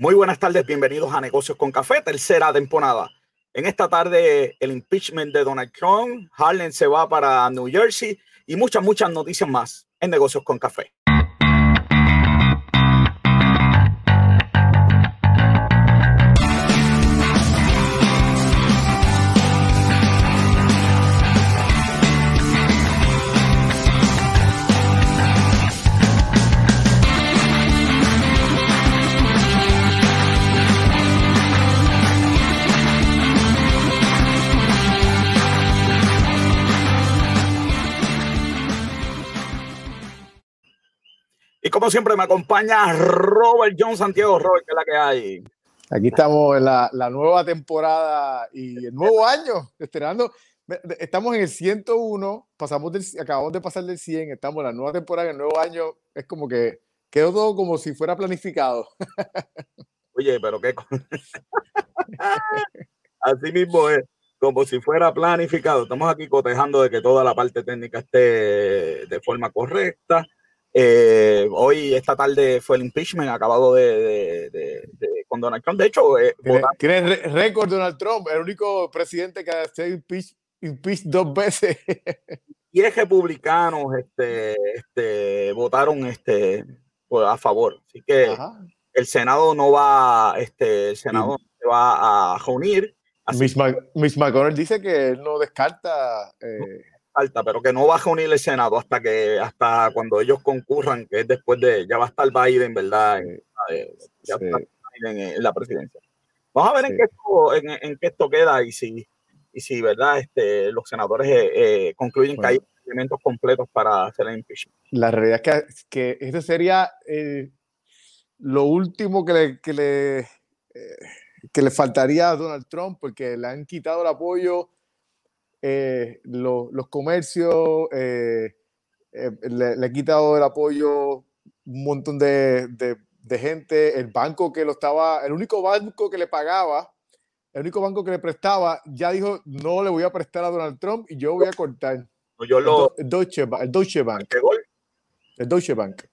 Muy buenas tardes, bienvenidos a Negocios con Café, tercera temporada. En esta tarde, el impeachment de Donald Trump, Harlan se va para New Jersey y muchas, muchas noticias más en Negocios con Café. Como siempre me acompaña Robert John Santiago. Robert, ¿qué es la que hay? Aquí estamos en la, la nueva temporada y el nuevo año, estrenando. Estamos en el 101, pasamos del, acabamos de pasar del 100, estamos en la nueva temporada, en el nuevo año. Es como que quedó todo como si fuera planificado. Oye, pero qué. Así mismo es, como si fuera planificado. Estamos aquí cotejando de que toda la parte técnica esté de forma correcta eh, hoy, esta tarde, fue el impeachment acabado de, de, con Donald Trump. De hecho, eh, tiene récord Donald Trump, el único presidente que ha sido impeached dos veces. Diez republicanos este, este, votaron este, pues, a favor. Así que el Senado no va, este, el Senado se va a reunir. Miss, McConnell dice que él no descarta. Eh, alta, pero que no va a reunir el Senado hasta que hasta cuando ellos concurran, que es después de, ya va a estar Biden, ¿verdad? En, ya está Biden en, la presidencia. Vamos a ver en, qué esto, en, qué esto queda y si, y si ¿verdad? Este, los senadores eh, eh, concluyen que hay elementos completos para hacer el impeachment. La realidad es que, que este sería eh, lo último que le, que le, que le faltaría a Donald Trump, porque le han quitado el apoyo eh, los comercios, eh, eh, le, le, ha quitado el apoyo un montón de, de, gente, el banco que lo estaba, el único banco que le pagaba, el único banco que le prestaba, ya dijo, no le voy a prestar a Donald Trump y yo voy a cortar. Yo lo, el, Deutsche, el Deutsche Bank. El Deutsche Bank.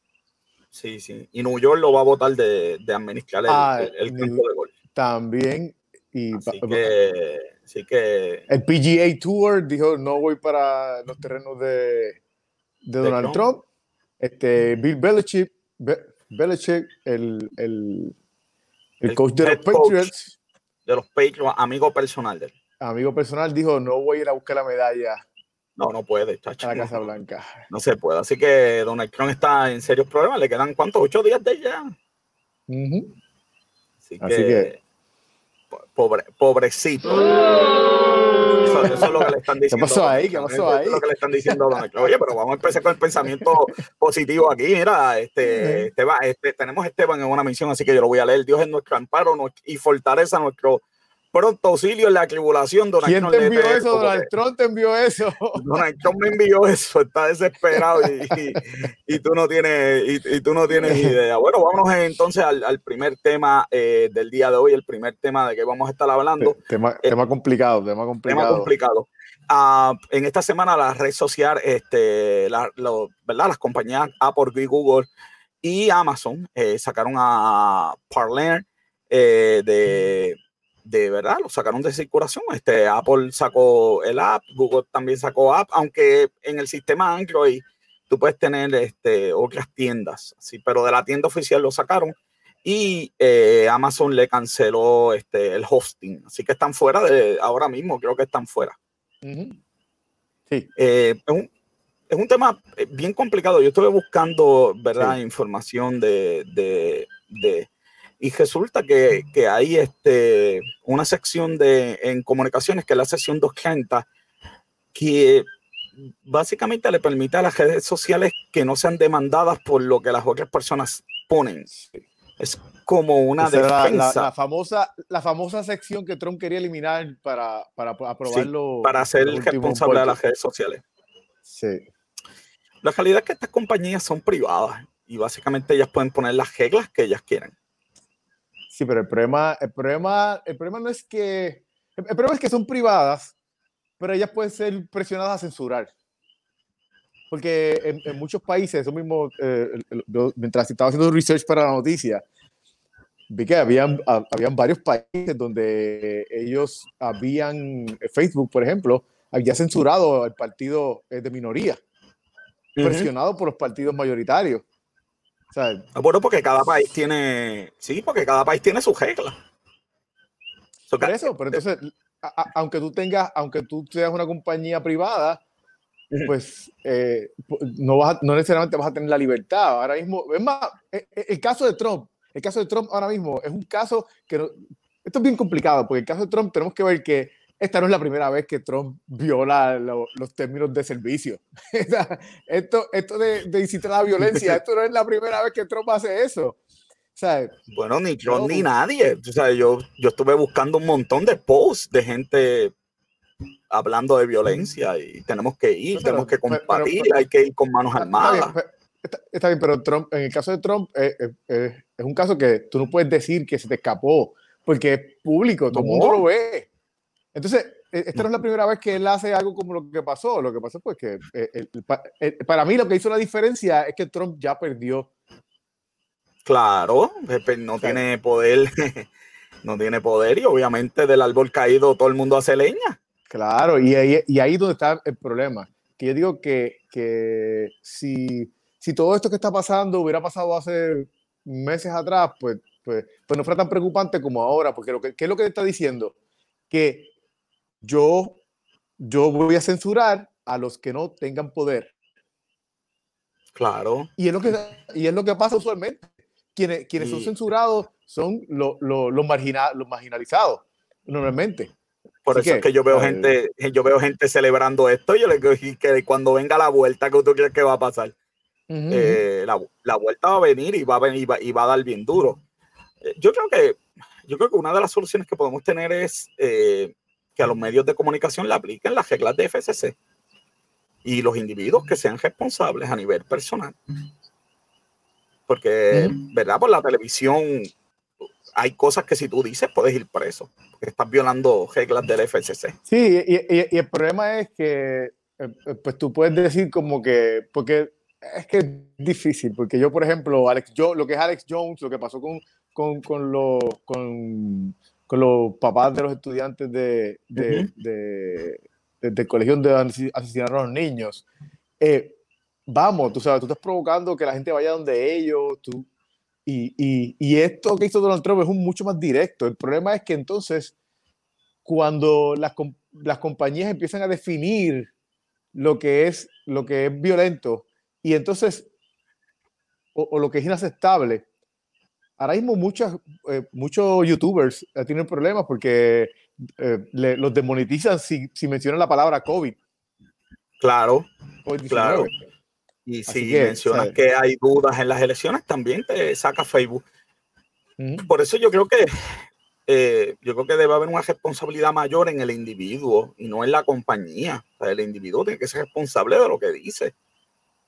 Sí, sí. Y New York lo va a votar de, de administrar el, ah, el, de gol. También. Y Así que Así que. El PGA Tour dijo: no voy para los terrenos de, de Donald Trump. Este, Bill Belichick, Belichick el, el, el, coach de los Patriots. De los Patriots, amigo personal de él. Amigo personal dijo: no voy a ir a buscar la medalla. No, no puede, chacho. A la Casa Blanca. No se puede. Así que Donald Trump está en serios problemas. Le quedan, ¿cuántos? ¿Ocho días de ya? Así, que pobre, pobrecito. Eso, es lo que le están diciendo. ¿Qué pasó ahí? ¿Qué pasó ahí? es lo que le están diciendo Oye, pero vamos a empezar con el pensamiento positivo aquí. Mira, este, Esteban, este, tenemos a Esteban en una misión, así que yo lo voy a leer. Dios es nuestro amparo y fortaleza, nuestro pronto auxilio en la tribulación. Donald ¿Quién te envió eso? Donald Trump te envió eso. Donald Trump me envió eso, está desesperado y, tú no tienes, y, tú no tienes idea. Bueno, vámonos entonces al, primer tema eh, del día de hoy, el primer tema de que vamos a estar hablando. Tema, tema complicado, tema complicado. Tema complicado. Ah, en esta semana la red social, este, la, ¿verdad? las compañías Apple, Google y Amazon eh, sacaron a Parler eh, de de verdad lo sacaron de circulación. Este, Apple sacó el app, Google también sacó app, aunque en el sistema Android tú puedes tener este, otras tiendas, sí, pero de la tienda oficial lo sacaron y eh, Amazon le canceló este, el hosting, así que están fuera de ahora mismo, creo que están fuera. Sí. Eh, es, un, es, un, tema eh, bien complicado. Yo estuve buscando, ¿verdad? Información de, de, de y resulta que, que, hay este, una sección de, en comunicaciones, que es la sección 230, que básicamente le permite a las redes sociales que no sean demandadas por lo que las otras personas ponen. Es como una defensa. La, famosa, la famosa sección que Trump quería eliminar para, para aprobarlo. para ser el responsable de las redes sociales. Sí. La realidad es que estas compañías son privadas y básicamente ellas pueden poner las reglas que ellas quieran. Sí, pero el problema, el problema, el problema no es que, el problema es que son privadas, pero ellas pueden ser presionadas a censurar. Porque en, muchos países, eso mismo, eh, mientras estaba haciendo research para la noticia, vi que habían, habían varios países donde ellos habían, Facebook, por ejemplo, había censurado al partido eh, de minoría, presionado por los partidos mayoritarios. Bueno, porque cada país tiene, sí, porque cada país tiene sus reglas. Por eso, pero entonces, aunque tú tengas, aunque tú seas una compañía privada, pues eh, no, vas no necesariamente vas a tener la libertad. Ahora mismo, es más, e, e, el, caso de Trump, el caso de Trump ahora mismo es un caso que, esto es bien complicado, porque el caso de Trump tenemos que ver que esta no es la primera vez que Trump viola los términos de servicio. esto esto de, de, incitar a la violencia, esto no es la primera vez que Trump hace eso. bueno, ni Trump ni nadie. O sea, yo, yo estuve buscando un montón de posts de gente hablando de violencia y tenemos que ir, tenemos que combatir, hay que ir con manos armadas. Está bien, pero Trump, en el caso de Trump eh, eh, eh, es un caso que tú no puedes decir que se te escapó, porque es público, todo el mundo lo ve. Entonces, e, esta no es la primera vez que él hace algo como lo que pasó. Lo que pasó pues que para mí lo que hizo la diferencia es que Trump ya perdió. Claro, no tiene poder, no tiene poder y obviamente del árbol caído todo el mundo hace leña. Claro, y ahí, y ahí donde está el problema. Que yo digo que, que si, si todo esto que está pasando hubiera pasado hace meses atrás, pues, pues, pues no fuera tan preocupante como ahora, porque lo que, ¿qué es lo que está diciendo? Que yo, yo voy a censurar a los que no tengan poder. Claro. Y es lo que, y es lo que pasa usualmente. Quienes, quienes son censurados son los, los, los, los marginalizados, normalmente. Por eso es que yo veo gente, yo veo gente celebrando esto. Yo le digo que cuando venga la vuelta, ¿qué tú crees que va a pasar? Eh, la, la, vuelta va a venir y va a venir y va, a dar bien duro. Eh, yo creo que yo creo que una de las soluciones que podemos tener es eh, que a los medios de comunicación le apliquen las reglas de FCC y los individuos que sean responsables a nivel personal. Porque, ¿verdad? Por la televisión hay cosas que si tú dices puedes ir preso, porque estás violando reglas del FCC. Sí, y, el problema es que, eh, eh, pues tú puedes decir como que, porque es que es difícil, porque yo, por ejemplo, Alex, yo, lo que es Alex Jones, lo que pasó con, con, con, los, con, con los papás de los estudiantes de, de, de, del colegio donde asesinaron a los niños, eh, vamos, tú sabes, tú estás provocando que la gente vaya donde ellos, tú y, y, esto que hizo Donald Trump es un mucho más directo. El problema es que entonces, cuando las, las compañías empiezan a definir lo que es, lo que es violento y entonces, o, lo que es inaceptable, ahora mismo muchas, eh, muchos youtubers eh, tienen problemas porque eh, los demonetizan si, si mencionan la palabra COVID. Claro, claro. Y si mencionas que hay dudas en las elecciones, también te saca Facebook. Por eso yo creo que eh, yo creo que debe haber una responsabilidad mayor en el individuo y no en la compañía. el individuo tiene que ser responsable de lo que dice.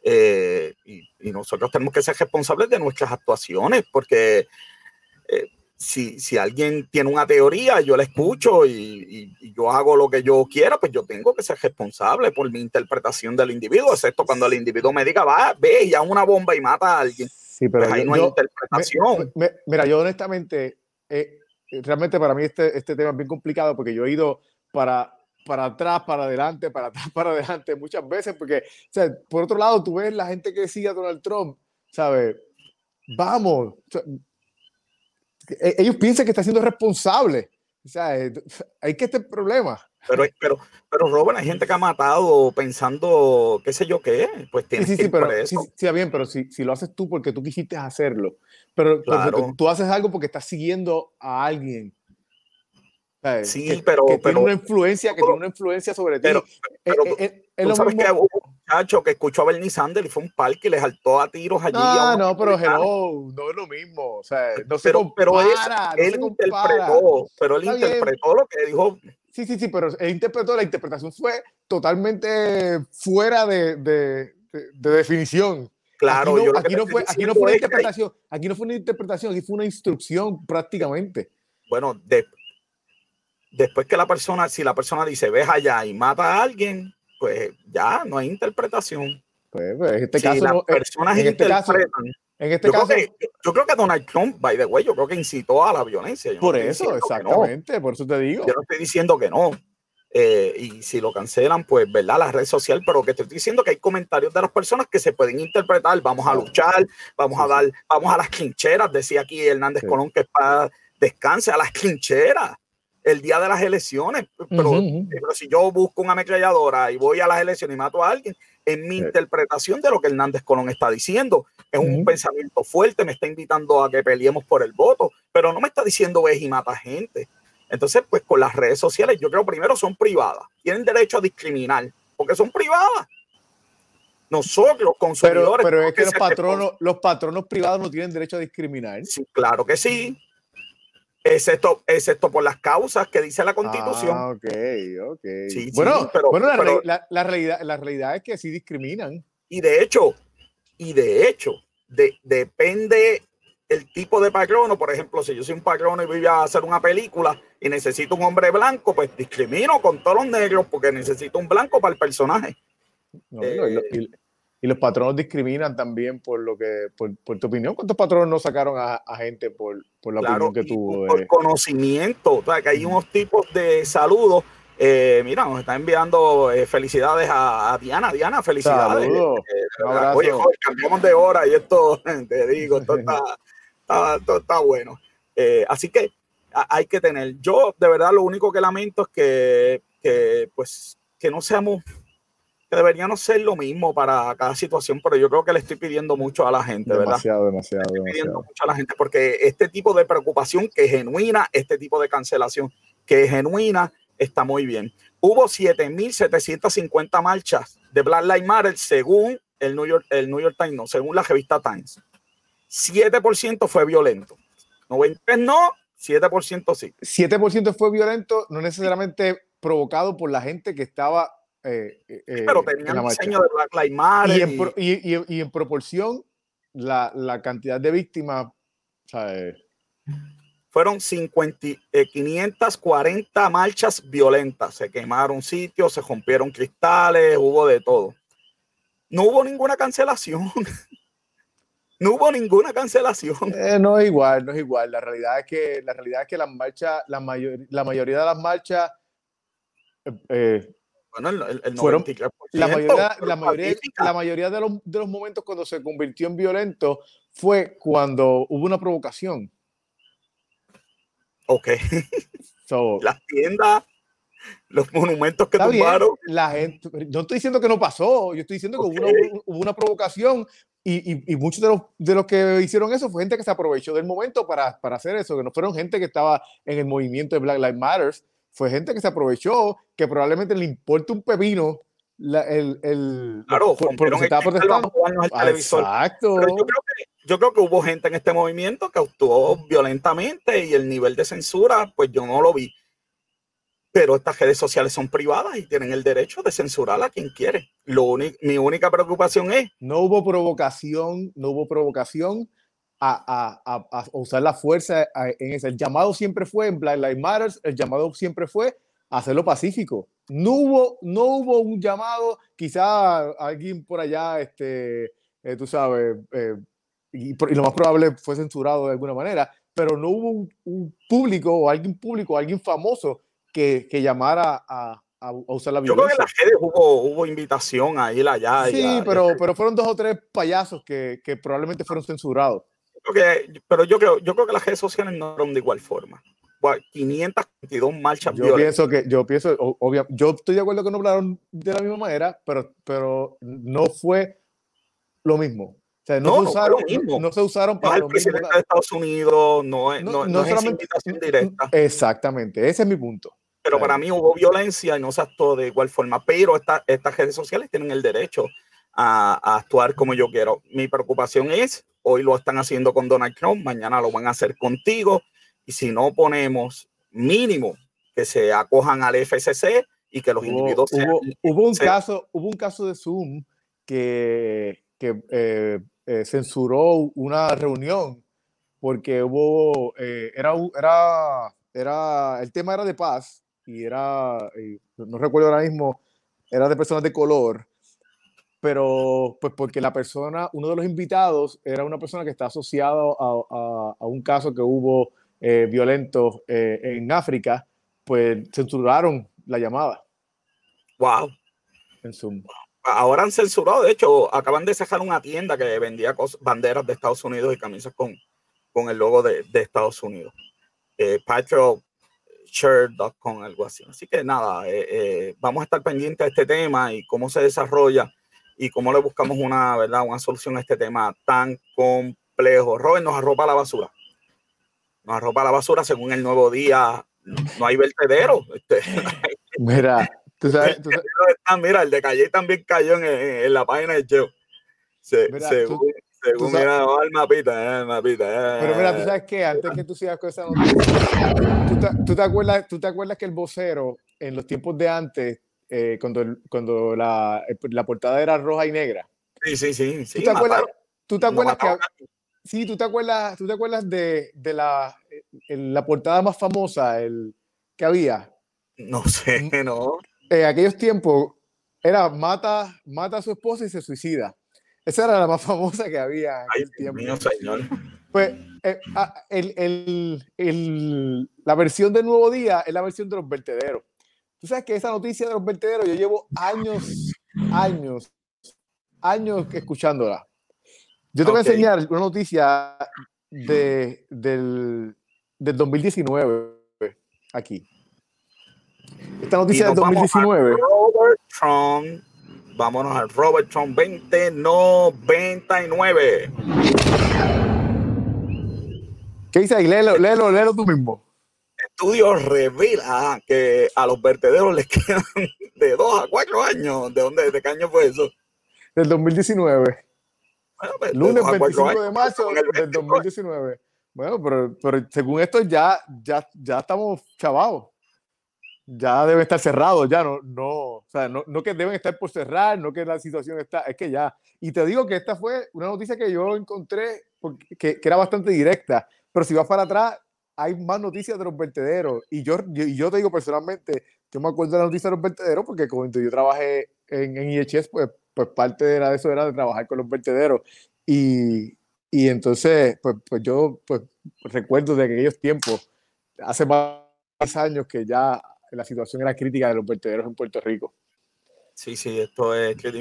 Eh, y, nosotros tenemos que ser responsables de nuestras actuaciones, porque eh, si, si, alguien tiene una teoría, yo la escucho y, yo hago lo que yo quiera, pues yo tengo que ser responsable por mi interpretación del individuo, excepto cuando el individuo me diga, va, ve y una bomba y mata a alguien. Sí, pero pues ahí no hay interpretación. mira, yo honestamente, eh, realmente para mí este, este tema es bien complicado porque yo he ido para, para atrás, para adelante, para atrás, para adelante muchas veces, porque, o sea, por otro lado, tú ves la gente que sigue a Donald Trump, ¿sabes? Vamos, e-, ellos piensan que está siendo responsable. O sea, eh, hay que este problema. Pero, pero, pero Robert, hay gente que ha matado pensando, qué sé yo qué, pues tienes sí, sí, sí, pero, sí, sí, bien, pero si, si, lo haces tú porque tú quisiste hacerlo, pero, tú haces algo porque estás siguiendo a alguien. Sí, pero, que tiene una influencia, que tiene una influencia sobre ti. Pero, eh, eh, tú sabes que hubo un muchacho que escuchó a Bernie Sanders y fue un parque y le saltó a tiros allí. No, no, pero hello, no es lo mismo. O sea, no se pero, compara, pero él, interpretó, pero él interpretó lo que dijo. Sí, sí, sí, pero él interpretó, la interpretación fue totalmente fuera de, de, de, definición. Claro, aquí no, yo aquí no fue, aquí no fue una interpretación, aquí no fue una interpretación, aquí fue una instrucción prácticamente. Bueno, de, después que la persona, si la persona dice, ves allá y mata a alguien, pues ya no hay interpretación. Pues, pues en este caso, las personas en este interpretan, En este yo, caso, creo que, yo creo que Donald Trump, by the way, yo creo que incitó a la violencia. Yo por no eso, no. exactamente, por eso te digo. Yo no estoy diciendo que no. Eh, y si lo cancelan, pues, ¿verdad? La red social, pero que estoy diciendo que hay comentarios de las personas que se pueden interpretar. Vamos a luchar, vamos a dar, vamos a las clincheras, decía aquí Hernández Sí. Colón, que es para descanse a las clincheras el día de las elecciones. Pero, ujú. pero si yo busco una ametralladora y voy a las elecciones y mato a alguien, en mi interpretación de lo que Hernández Colón está diciendo, es un pensamiento fuerte, me está invitando a que peleemos por el voto, pero no me está diciendo ves y mata gente. Entonces, pues con las redes sociales, yo creo primero son privadas, tienen derecho a discriminar, porque son privadas. Nosotros, los Pero, consumidores, pero es que los ser patronos, los patronos privados no tienen derecho a discriminar. Sí, claro que sí. Excepto, excepto por las causas que dice la constitución. Ah, ok, ok. Sí, sí, bueno, pero- bueno la, pero- re- la- la realidad, la realidad es que sí discriminan. Y de hecho, y de hecho, de- depende el tipo de patrono. Por ejemplo, si yo soy un patrono y voy a hacer una película y necesito un hombre blanco, pues discrimino con todos los negros porque necesito un blanco para el personaje. ¿no? Y, lo- Eh. y- y los patronos discriminan también por lo que, por, por tu opinión. ¿Cuántos patronos no sacaron a, a gente por, por la Claro, opinión que tuvo? por de- conocimiento. O sea, que hay unos tipos de saludos. Eh, mira, nos está enviando eh, felicidades a, a Diana. Diana, felicidades. Eh. Oye, joder, cambiamos de hora y esto, te digo, esto está, está- esto está bueno. Eh, así que hay que tener. Yo, de verdad, lo único que lamento es que, que, pues, que no seamos, que deberíamos ser lo mismo para cada situación, pero yo creo que le estoy pidiendo mucho a la gente, ¿verdad? demasiado, demasiado, estoy pidiendo demasiado. mucho a la gente porque este tipo de preocupación que es genuina, este tipo de cancelación que es genuina, está muy bien. Hubo 7.750 marchas de Black Lives Matter según el New York, el New York Times, no, según la revista Times. 7% fue violento. 93 no, 7% sí. 7% fue violento, no necesariamente provocado por la gente que estaba eh, eh, Pero en tenían marcha. diseño de Black Lives Matter. y, en, y- pro- y- y- y en proporción, la, la cantidad de víctimas, eh, fueron 50, eh, 540 marchas violentas. Se quemaron sitios, se rompieron cristales, hubo de todo. No hubo ninguna cancelación. no hubo ninguna cancelación. eh, no es igual, no es igual. La realidad es que, la realidad es que las marchas, la, mayor, la mayoría de las marchas, eh, eh, Bueno, el, el- el Fueron- 93% la mayoría, la mayoría, la mayoría de, los, de los momentos cuando se convirtió en violento fue cuando hubo una provocación. Ok, So, las tiendas, los monumentos que Está bien, tumbaron. la gente, yo estoy diciendo que no pasó, yo estoy diciendo que hubo, una, hubo una provocación y, y- y muchos de los, de los que hicieron eso fue gente que se aprovechó del momento para, para hacer eso, que no fueron gente que estaba en el movimiento de Black Lives Matter, fue gente que se aprovechó, que probablemente le importa un pepino la- el, el, Claro, por- por lo rompieron que se estaba vamos protestando. Ah, televisor. Exacto. Pero yo creo, que, yo creo que hubo gente en este movimiento que actuó violentamente y el nivel de censura, pues yo no lo vi. Pero estas redes sociales son privadas y tienen el derecho de censurar a quien quiere. Lo mi única preocupación es, no hubo provocación, no hubo provocación a, a- a- a usar la fuerza en eso. El llamado siempre fue en Black Lives Matter, el llamado siempre fue hacerlo pacífico. No hubo, no hubo un llamado, quizá alguien por allá, este, eh, tú sabes, eh, y, lo más probable fue censurado de alguna manera, pero no hubo un, un público o alguien público, alguien famoso que, que llamara a, a- usar la yo creo que violencia. en las redes hubo, hubo invitación a ir allá. Sí, a- y a pero, hacer- pero fueron dos o tres payasos que, que probablemente fueron censurados. Que- pero yo creo, yo creo que las redes sociales no eran de igual forma. Bueno, 522 marchas Yo violentas. pienso que, yo pienso, obvia- yo estoy de acuerdo que no hablaron de la misma manera, pero, pero no fue lo mismo. O sea, no, No, se, no usaron, no, no se usaron No para es el lo mismo. presidente de Estados Unidos, no es, No- no, no no es esa invitación directa. Exactamente, ese es mi punto. Pero Claro. para mí hubo violencia y no se actuó de igual forma. Pero esta- estas redes sociales tienen el derecho a, a actuar como yo quiero. Mi preocupación es, hoy lo están haciendo con Donald Trump, mañana lo van a hacer contigo. Y si no ponemos mínimo que se acojan al FCC y que los Hubo, individuos sean- hubo- hubo un sean- caso, hubo un caso de Zoom que, que eh, eh, censuró una reunión porque hubo, eh, era, era, era, el tema era de paz y era, y no recuerdo ahora mismo, era de personas de color pero pues porque la persona, uno de los invitados era una persona que está asociado a, a, un caso que hubo eh, violento eh, en África, pues censuraron la llamada. Wow. En Zoom. Ahora han censurado, de hecho, acaban de cerrar una tienda que vendía banderas de Estados Unidos y camisas con, con el logo de, de Estados Unidos. Eh, algo así. Así que nada, eh, eh, vamos a estar pendientes de este tema y cómo se desarrolla y cómo le buscamos una, ¿verdad? una solución a este tema tan complejo. Robert nos arropa la basura. Nos arropa la basura según el nuevo día. No hay vertedero. Este, mira, tú sabes, mira, el de Calle también cayó en, la página de Cheo. Se, según, según mira, el mapita, el mapita. Pero mira, tú sabes que antes que tú sigas con esa noticia, ¿tú te, acuerdas, ¿tú te acuerdas que el vocero en los tiempos de antes, eh, cuando, cuando la, la, portada era roja y negra? Sí, sí, sí. ¿Tú te acuerdas, ¿tú te acuerdas que, sí, ¿tú te acuerdas, tú te acuerdas de, de la, la portada más famosa el, que había? No sé, no. En aquellos tiempos era mata, mata a su esposa y se suicida. Esa era la más famosa que había en aquel tiempo. Mío, señor. Pues eh, ah, el, el, el, la versión del Nuevo Día es la versión de los vertederos. Tú sabes que esa noticia de los vertederos, yo llevo años, años, años escuchándola. Yo te voy a enseñar una noticia de, del, del 2019 aquí. Esta noticia del 2019. Robert Trump Vámonos al Robertson 2099. ¿Qué dice ahí? Léelo, léelo, léelo tú mismo. Estudios revela que a los vertederos les quedan de dos a cuatro años. ¿De dónde? ¿De qué año fue eso? Del 2019. Bueno, pues, Lunes 25 de marzo del 2019. Bueno, pero, pero, según esto ya, ya, ya estamos chavados ya debe estar cerrado, ya no, no, o sea, no, no, que deben estar por cerrar, no que la situación está, es que ya. Y te digo que esta fue una noticia que yo encontré porque, que, que, era bastante directa, pero si vas para atrás, hay más noticias de los vertederos. Y yo, y yo te digo personalmente, yo me acuerdo de la noticia de los vertederos porque cuando yo trabajé en, en IHS, pues, pues parte de, de eso era de trabajar con los vertederos. Y, y entonces, pues, pues yo pues, recuerdo de aquellos tiempos, hace más años que ya la situación era crítica de los vertederos en Puerto Rico. Sí, sí, esto es que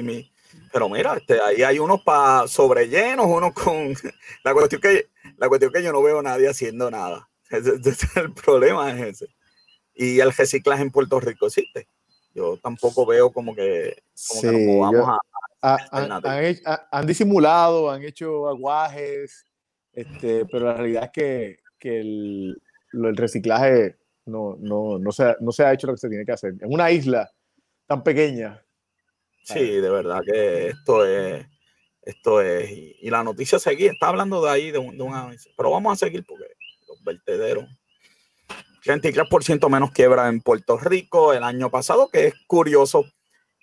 pero mira, este, ahí hay unos para sobrellenos, unos con la cuestión que la cuestión que yo no veo nadie haciendo nada. el problema es ese. Y el reciclaje en Puerto Rico existe. Yo tampoco veo como que, vamos a, han, disimulado, han hecho aguajes, este, pero la realidad es que, que el, el reciclaje no, no, no, se, no se ha hecho lo que se tiene que hacer. En una isla tan pequeña. Sí, de verdad que esto es, esto es, y, la noticia seguía, está hablando de ahí, de, un, de pero vamos a seguir porque vertederos, 33% menos quiebra en Puerto Rico el año pasado, que es curioso.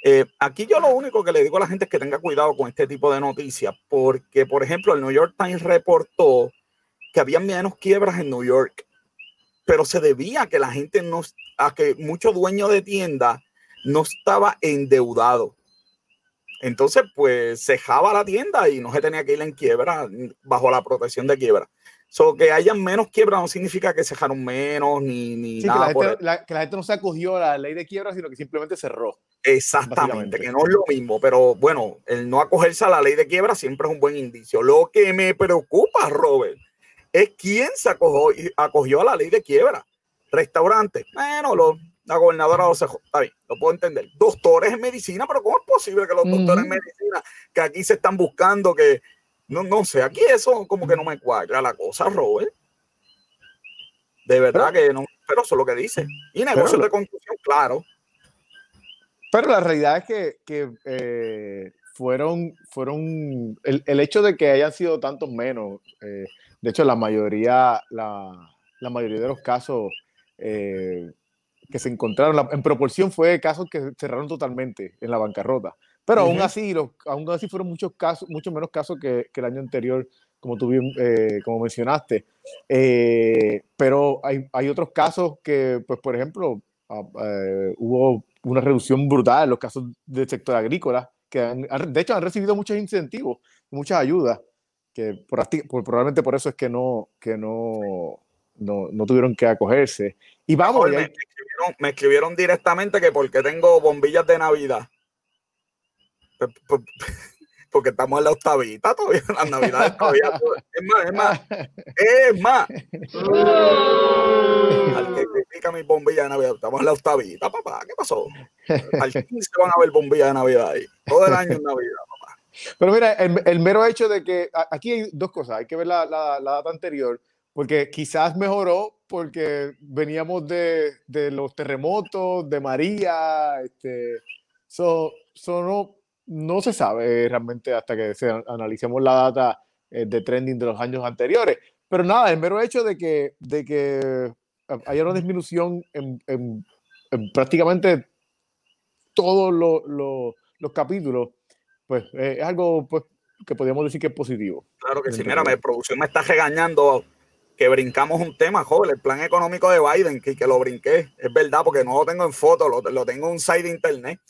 Eh, aquí yo lo único que le digo a la gente es que tenga cuidado con este tipo de noticias, porque, por ejemplo, el New York Times reportó que había menos quiebras en New York pero se debía a que la gente no, a que muchos dueños de tiendas no estaba endeudado. Entonces, pues cejaba la tienda y no se tenía que ir en quiebra bajo la protección de quiebra. So, que hayan menos quiebra no significa que cejaron menos ni, ni nada. Que la, gente, que la, gente, no se acogió a la ley de quiebra, sino que simplemente cerró. Exactamente, que no es lo mismo. Pero bueno, el no acogerse a la ley de quiebra siempre es un buen indicio. Lo que me preocupa, Robert, es quien se acogió, acogió a la ley de quiebra. Restaurante, bueno, lo, la gobernadora lo está bien, lo puedo entender. Doctores en medicina, pero ¿cómo es posible que los doctores en medicina, que aquí se están buscando, que no, no sé, aquí eso como que no me cuadra la cosa, Robert. De verdad que no, pero eso es lo que dice. Y negocios de construcción, claro. Pero la realidad es que, que eh, fueron, fueron el, el, hecho de que hayan sido tantos menos, eh, de hecho, la mayoría, la, la mayoría de los casos eh, que se encontraron, en proporción fue casos que cerraron totalmente en la bancarrota. Pero aún así, los, aún así fueron muchos casos, mucho menos casos que, que el año anterior, como tú bien, eh, como mencionaste. Eh, pero hay, hay, otros casos que, pues, por ejemplo, ah, hubo una reducción brutal en los casos del sector agrícola, que han, de hecho han recibido muchos incentivos, muchas ayudas, que por, probablemente por eso es que no, que no, no, no tuvieron que acogerse. Y vamos. me, escribieron, me, escribieron, directamente que porque tengo bombillas de Navidad. Porque estamos en la octavita todavía, las Navidades todavía. Es más, es más, es más. Al que critica mi bombilla de Navidad, estamos en la octavita, papá. ¿Qué pasó? Al 15 van a ver bombillas de Navidad ahí. Todo el año en Navidad, papá. Pero mira, el, el, mero hecho de que aquí hay dos cosas. Hay que ver la, la, la data anterior porque quizás mejoró porque veníamos de, de los terremotos, de María, este, so, no, no, se sabe realmente hasta que se, analicemos la data eh, de trending de los años anteriores. Pero nada, el mero hecho de que, de que haya una disminución en, en, prácticamente todos los capítulos, pues eh, es algo pues, que podríamos decir que es positivo. Claro que sí, mira, mi producción me está regañando que brincamos un tema, joven, el plan económico de Biden, que, que lo brinqué, es verdad, porque no lo tengo en foto, lo, lo, tengo en un site de internet.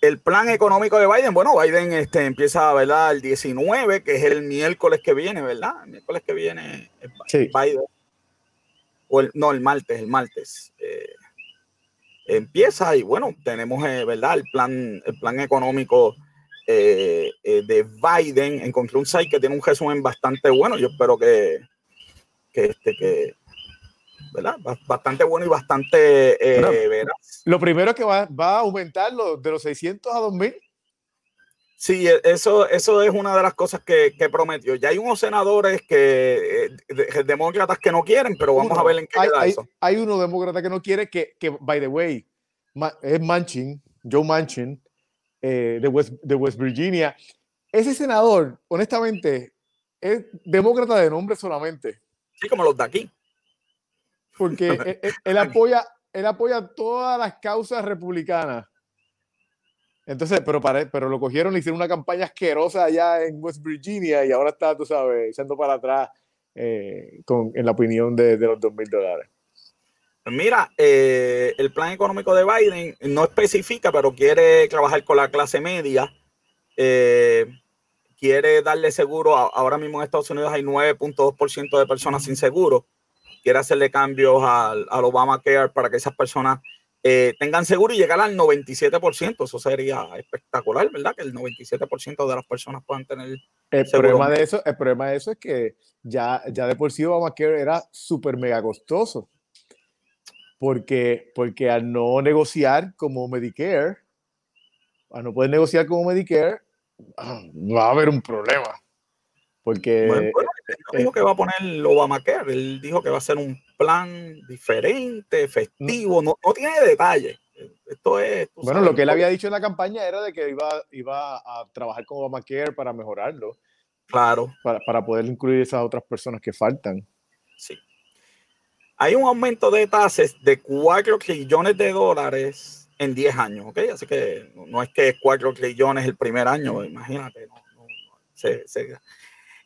El plan económico de Biden, bueno, Biden este, empieza, ¿verdad? El 19, que es el miércoles que viene, ¿verdad? El miércoles que viene sí. Biden. O el, no, el martes, el martes. Eh, empieza y bueno, tenemos, eh, ¿verdad? El plan, el plan económico eh, de Biden. Encontré un site que tiene un resumen bastante bueno. Yo espero que, que, este, que ¿verdad? bastante bueno y bastante eh, veraz. Lo primero es que va, va a aumentar de los 600 a 2000. Sí, e, eso, eso es una de las cosas que, que prometió. Ya hay unos senadores que, eh, demócratas que no quieren, pero vamos a ver en qué hay, queda hay, eso. Hay uno demócrata que no quiere, que, que by the way, es Manchin, Joe Manchin, eh, de, West, de West Virginia. Ese senador, honestamente, es demócrata de nombre solamente. Sí, como los de aquí. Porque él, apoya, él apoya todas las causas republicanas. Entonces, pero, para, pero lo cogieron, le hicieron una campaña asquerosa allá en West Virginia y ahora está, tú sabes, echando para atrás eh, con, en la opinión de, de los dos mil dólares. Mira, eh, el plan económico de Biden no especifica, pero quiere trabajar con la clase media. Eh, quiere darle seguro, ahora mismo en Estados Unidos hay 9.2% de personas sin seguro, quiere hacerle cambios al, al Obamacare para que esas personas eh, tengan seguro y llegar al 97%, eso sería espectacular, ¿verdad? Que el 97% de las personas puedan tener el Problema de eso, el problema de eso es que ya, ya de por sí Obamacare era súper mega costoso, porque, porque al no negociar como Medicare, al no poder negociar como Medicare, va a haber un problema. Porque. Bueno, él dijo que va a poner Obamacare. Él dijo que va a ser un plan diferente, festivo. No, no tiene detalles. Esto es. Bueno, lo que él había dicho en la campaña era de que iba, iba a trabajar con Obamacare para mejorarlo. Claro. Para, para poder incluir esas otras personas que faltan. Sí. Hay un aumento de tasas de 4 trillones de dólares en 10 años, ¿ok? Así que no es que 4 trillones el primer año, imagínate.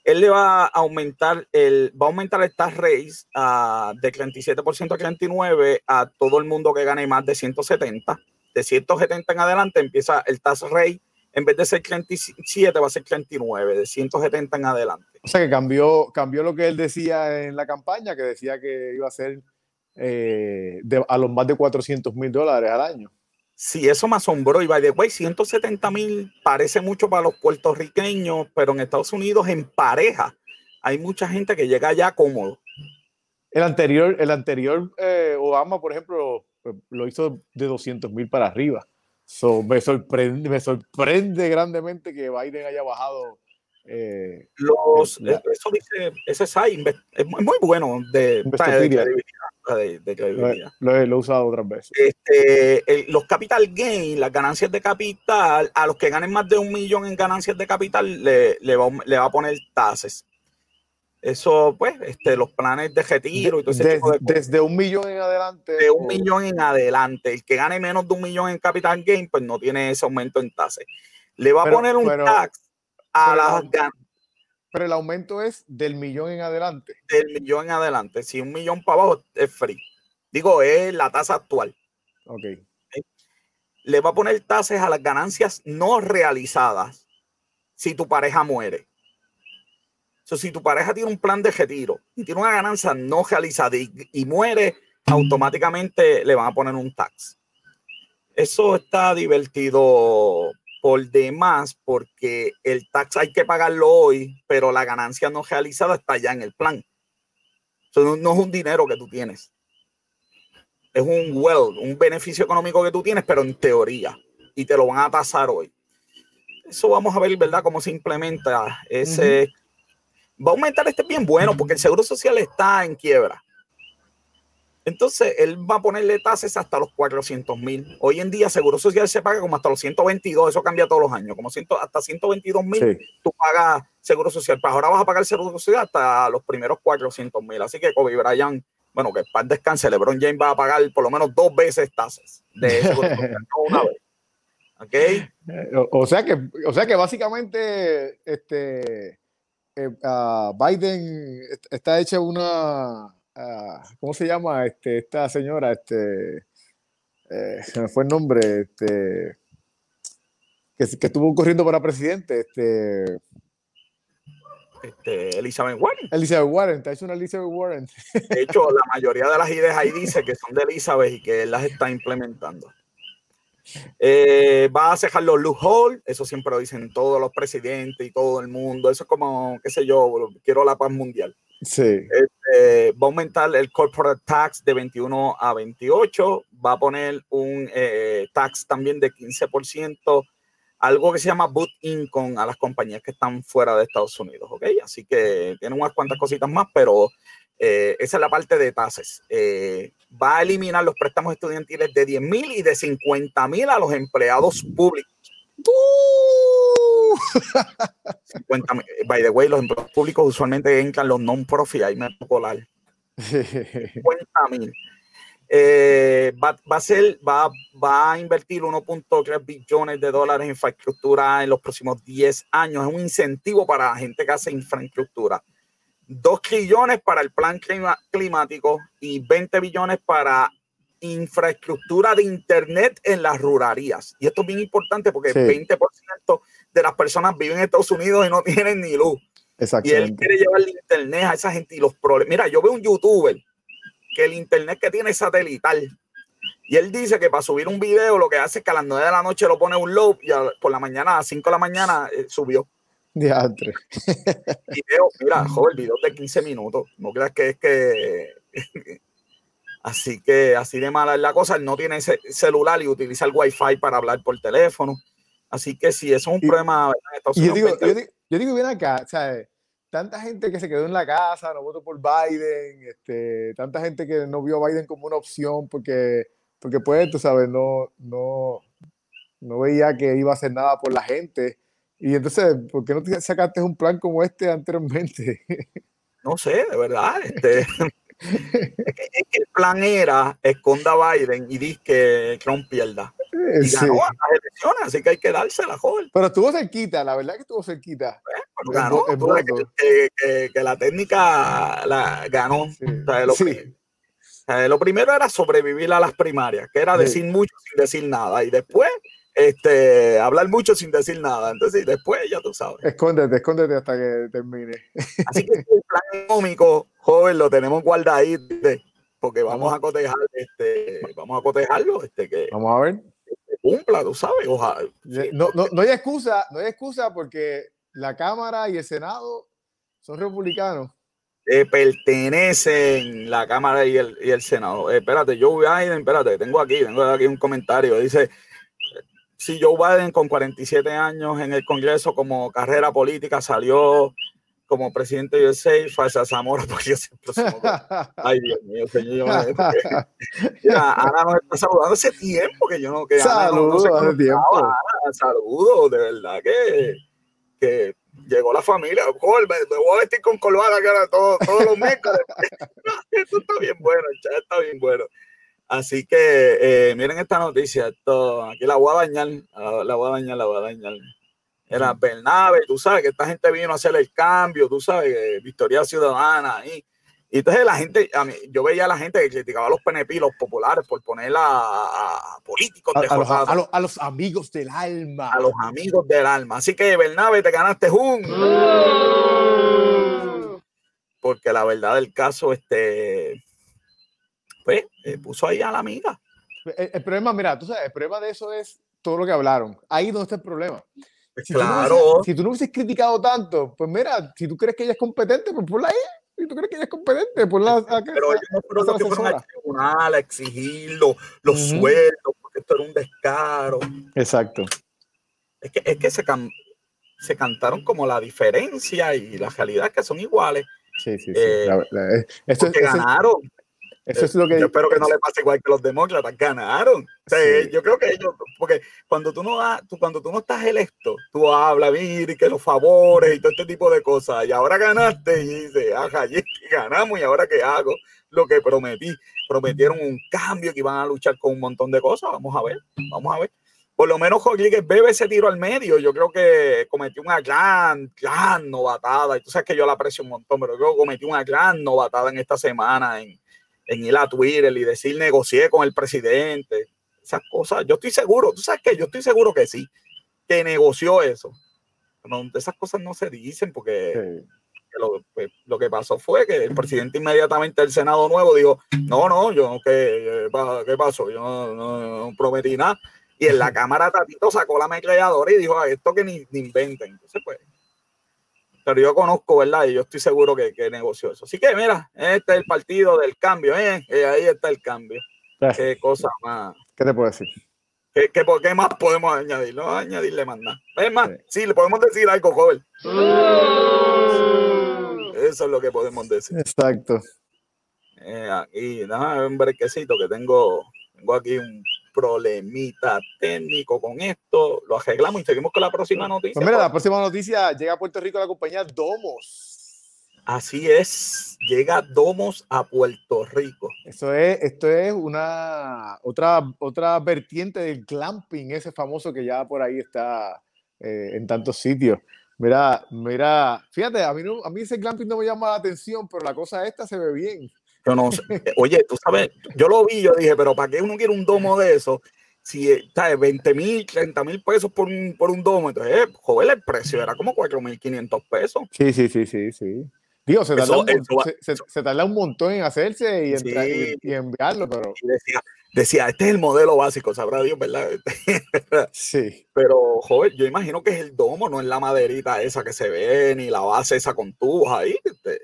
Él le va a aumentar el, va a aumentar el tax raise uh, de 37% a 39% a todo el mundo que gane más de 170. De 170 en adelante empieza el tax rate, en vez de ser 37 va a ser 39, de 170 en adelante. O sea que cambió, cambió lo que él decía en la campaña, que decía que iba a ser eh, a los más de 400 mil dólares al año. Sí, eso me asombró. Y by the way, 170 mil parece mucho para los puertorriqueños, pero en Estados Unidos en pareja hay mucha gente que llega allá cómodo. El anterior, el anterior eh, Obama, por ejemplo, lo hizo de 200 mil para arriba. me, sorprende, me sorprende grandemente que Biden haya bajado. Eh, Los, eso dice, ese site es muy bueno de, de, de, Lo, he, usado otras veces. Este, los capital gain, las ganancias de capital, a los que ganen más de un millón en ganancias de capital, le, le, va, le va, a poner tasas. Eso, pues, este, los planes de retiro y todo ese de, tipo de Desde un millón en adelante. De un millón en adelante. El que gane menos de un millón en capital gain, pues no tiene ese aumento en tasas. Le va a poner un tax a las ganancias pero el aumento es del millón en adelante. Del millón en adelante. Si un millón para abajo es free. Digo, es la tasa actual. Ok. le va a poner tasas a las ganancias no realizadas si tu pareja muere. So, si tu pareja tiene un plan de retiro y tiene una ganancia no realizada y, muere, automáticamente le van a poner un tax. Eso está divertido por demás porque el tax hay que pagarlo hoy, pero la ganancia no realizada está ya en el plan. no, no, es un dinero que tú tienes. Es un well, un beneficio económico que tú tienes, pero en teoría. Y te lo van a tasar hoy. Eso vamos a ver, ¿verdad? Cómo se implementa ese va a aumentar este bien bueno porque el seguro social está en quiebra. Entonces, él va a ponerle tasas hasta los 400 mil. Hoy en día, seguro social se paga como hasta los 122, eso cambia todos los años, como ciento, hasta 122 mil tú pagas seguro social. Pues ahora vas a pagar seguro social hasta los primeros 400 mil. Así que Kobe Bryant, bueno, que para descanse, LeBron James va a pagar por lo menos dos veces tasas de seguro social, no una vez. ¿Ok? O, sea que, o sea que básicamente, este eh, Biden está hecha una, ¿cómo se llama? Este, esta señora, este, eh, se me fue el nombre, este, que, que estuvo corriendo para presidente, este, este, Elizabeth Warren. Elizabeth Warren, está hecho una Elizabeth Warren. De hecho, la mayoría de las ideas ahí dice que son de Elizabeth y que él las está implementando. Eh, va a cejar los loopholes, eso siempre lo dicen todos los presidentes y todo el mundo. Eso es como, qué sé yo, quiero la paz mundial. Este, va a aumentar el corporate tax de 21 a 28, va a poner un eh, tax también de 15%, algo que se llama boot income a las compañías que están fuera de Estados Unidos, ¿ok? Así que tiene unas cuantas cositas más, pero eh, esa es la parte de tasas. Eh, va a eliminar los préstamos estudiantiles de 10 mil y de 50 mil a los empleados públicos. 50, by the way, los empleados públicos usualmente entran los non-profit, ahí me colar. 50 mil. Eh, va, a ser, va, va a invertir 1.3 billones de dólares en infraestructura en los próximos 10 años. Es un incentivo para la gente que hace infraestructura. 2 trillones para el plan climático y 20 billones para infraestructura de Internet en las ruralías. Y esto es bien importante porque el 20% de las personas viven en Estados Unidos y no tienen ni luz. Y él quiere llevar el Internet a esa gente y los problemas. Mira, yo veo un youtuber que el Internet que tiene es satelital. Y él dice que para subir un video lo que hace es que a las 9 de la noche lo pone un loop y por la mañana, a las 5 de la mañana, eh, subió. Diantre. Video, mira, joder, video de 15 minutos. No creas que es que. Así que así de mala es la cosa. Él no tiene celular y utiliza el wifi para hablar por teléfono. Así que si eso es un problema. yo, digo, yo, digo, yo digo, bien acá, ¿sabes? Tanta gente que se quedó en la casa, no votó por Biden, este, tanta gente que no vio a Biden como una opción porque, porque pues, tú sabes, no, no, no veía que iba a hacer nada por la gente y entonces, ¿por qué no te sacaste un plan como este anteriormente? No sé, de verdad. Este, el plan era esconda a Biden y dice que Trump pierda. Y sí. ganó las elecciones, así que hay que dársela, joven. Pero estuvo cerquita, la verdad que estuvo cerquita. Pues, ganó, que, que, que, la técnica la ganó. lo, lo, primero era sobrevivir a las primarias, que era decir mucho sin decir nada. Y después este, hablar mucho sin decir nada. Entonces, después ya tú sabes. Escóndete, escóndete hasta que termine. Así que el plan económico, joven, lo tenemos guardadito, porque vamos, a cotejar, este, vamos a cotejarlo, este, que vamos a ver. cumpla, tú sabes, ojalá. No, no, no hay excusa, no hay excusa porque la Cámara y el Senado son republicanos. Eh, pertenecen la Cámara y el, y el Senado. Eh, espérate, Joe Biden, espérate, tengo aquí, tengo aquí un comentario. Dice, si Joe Biden con 47 años en el Congreso como carrera política salió como presidente de USA, falsa Zamora, porque yo siempre Ay, Dios mío, señor. Ya, Ana nos está saludando hace tiempo que yo no. Que Saludos, no, hace tiempo. Saludos, de verdad que, que llegó la familia. Joder, me, voy a vestir con colbada que ahora todo, todos los meses. Esto está bien bueno, el chat está bien bueno. Así que eh, miren esta noticia, esto, aquí la voy a dañar, la, voy a dañar, la voy a dañar. Era Bernabe, tú sabes que esta gente vino a hacer el cambio, tú sabes, Victoria Ciudadana, y Y entonces la gente, a mí, yo veía a la gente que criticaba a los PNP, los populares, por poner a, políticos a, a, los, a, los, amigos del alma. A los amigos del alma. Así que, Bernabe, te ganaste un. Porque la verdad del caso, este, pues, eh, puso ahí a la amiga. El, problema, mira, tú sabes, el problema de eso es todo lo que hablaron. Ahí donde está el problema. Pues claro. si tú no hubieses criticado tanto, pues mira, si tú crees que ella es competente, pues ponla ahí. ¿Y tú crees que ella es competente? Por la, pero ellos no fueron los que fueron al tribunal a exigir los, sueldos, porque esto era un descaro. Exacto. Es que, es que se, se cantaron como la diferencia y la realidad que son iguales. Sí, sí, sí. Eh, eh, esto, ganaron. Eso es lo que yo espero que no le pase igual que los demócratas ganaron. Yo creo que ellos, porque cuando tú no tú, cuando tú no estás electo, tú hablas, mire, que los favores y todo este tipo de cosas. Y ahora ganaste y dices, ajá, ganamos y ahora qué hago lo que prometí. Prometieron un cambio que iban a luchar con un montón de cosas. Vamos a ver, vamos a ver. Por lo menos Rodríguez bebe ese tiro al medio. Yo creo que cometió una gran, gran novatada. Y tú sabes que yo la aprecio un montón, pero que cometió una gran novatada en esta semana en, en ir a Twitter y decir negocié con el presidente. Esas cosas, yo estoy seguro, tú sabes que yo estoy seguro que sí, que negoció eso. No, esas cosas no se dicen porque pues, lo, que pasó fue que el presidente inmediatamente del Senado nuevo dijo, no, no, yo no, ¿qué, qué pasó? Yo no, prometí nada. Y en la Cámara Tatito sacó la ametralladora y dijo, a esto que ni, ni inventen. Entonces, pues, pero yo conozco, ¿verdad? Y yo estoy seguro que, que negoció eso. Así que mira, este es el partido del cambio, ¿eh? Y ahí está el cambio. Eh. Qué cosa más. ¿Qué te puedo decir? ¿Qué, qué, qué más podemos añadir? No añadirle más nada. Es más, sí. le podemos decir algo, joven. Eso es lo que podemos decir. Exacto. Eh, aquí, déjame un brequecito que tengo, tengo aquí un problemita técnico con esto, lo arreglamos y seguimos con la próxima noticia. Pues mira, la próxima noticia llega a Puerto Rico la compañía Domos. Así es, llega Domos a Puerto Rico. Eso es, esto es una otra, otra vertiente del glamping, ese famoso que ya por ahí está eh, en tantos sitios. Mira, mira, fíjate, a mí, a mí ese glamping no me llama la atención, pero la cosa esta se ve bien. Yo no sé. Oye, tú sabes, yo lo vi, yo dije, pero ¿para qué uno quiere un domo de eso? Si está 20 mil, 30 mil pesos por un, por un domo, entonces, eh, joder, el precio era como 4 mil 500 pesos. Sí, sí, sí, sí, sí. Digo, se tarda, un, se, tarda, un, montón en hacerse y, y, enviarlo, pero... decía, decía, este es el modelo básico, sabrá Dios, ¿verdad? sí. Pero, joder, yo imagino que es el domo, no es la maderita esa que se ve, ni la base esa con tubos ahí. Este,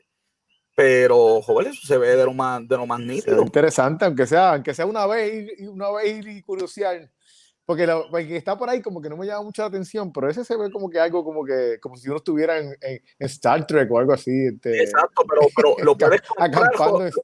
pero, joder, eso se ve de lo más, de lo más nítido. interesante, aunque sea, aunque sea una vez y una vez y curiosidad. Porque, lo, está por ahí como que no me llama mucha atención, pero ese se ve como que algo como que como si uno estuviera en, en, Star Trek o algo así. Este, Exacto, pero, pero lo puedes comprar,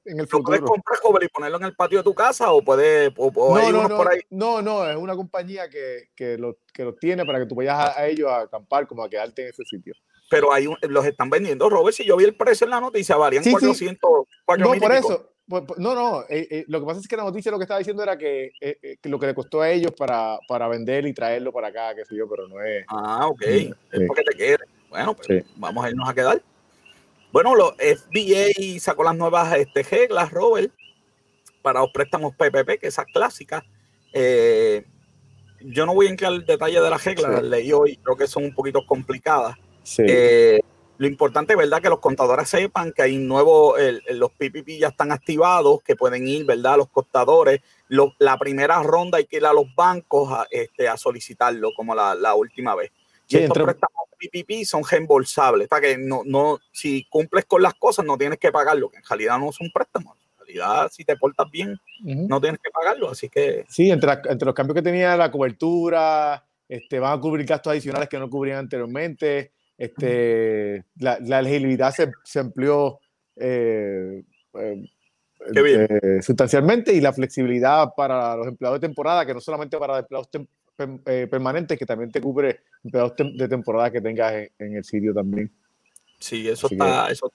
en el futuro. Lo puedes comprar joven y ponerlo en el patio de tu casa o puedes o, no, no, no, por ahí. No, no, es una compañía que, que, lo, que lo tiene para que tú vayas a, a ellos a acampar, como a quedarte en ese sitio pero hay los están vendiendo, Robert. Si yo vi el precio en la noticia, valían 400. no, por eso. no, no. Eh, eh, lo que pasa es que la noticia lo que estaba diciendo era que, eh, lo que le costó a ellos para, para vender y traerlo para acá, qué sé yo, pero no es. Ah, ok. Es porque te quiere. Bueno, pues vamos a irnos a quedar. Bueno, los FBA sacó las nuevas este, reglas, Robert, para los préstamos PPP, que esas clásicas. yo no voy a entrar al detalle de las reglas, las leí hoy, creo que son un poquito complicadas. Eh, lo importante, ¿verdad? Que los contadores sepan que hay nuevos, los PPP ya están activados, que pueden ir, ¿verdad? Los contadores. la primera ronda hay que ir a los bancos a, este, a solicitarlo, como la, última vez. Y estos préstamos PPP son reembolsables. Está que no, no, si cumples con las cosas, no tienes que pagarlo, que en realidad no son préstamos. En realidad, si te portas bien, no tienes que pagarlo. Así que. Sí, entre, entre los cambios que tenía la cobertura, este, van a cubrir gastos adicionales que no cubrían anteriormente este, la, la elegibilidad se, se amplió eh, eh, eh, sustancialmente y la flexibilidad para los empleados de temporada, que no solamente para empleados permanentes, que también te cubre empleados de temporada que tengas en, el sitio también. Sí, eso está, eso,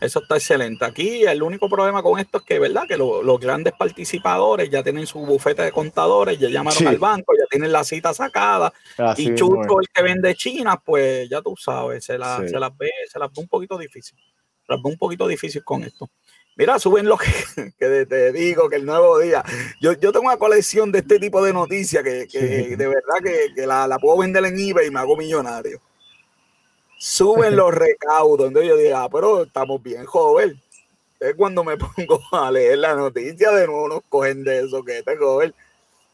eso está excelente. Aquí el único problema con esto es que, ¿verdad? Que los grandes participadores ya tienen su bufete de contadores, ya llamaron al banco, ya tienen la cita sacada. y Chucho, el que vende China, pues ya tú sabes, se, la, se las ve, se las ve un poquito difícil. Se las ve un poquito difícil con esto. Mira, suben lo que, que, te digo, que el nuevo día. Yo, yo tengo una colección de este tipo de noticias que, que de verdad que, que la, la, puedo vender en eBay y me hago millonario. Suben los recaudos. Entonces yo digo, ah, pero estamos bien, joven. Es cuando me pongo a leer la noticia de nuevo, nos cogen de eso que este joven,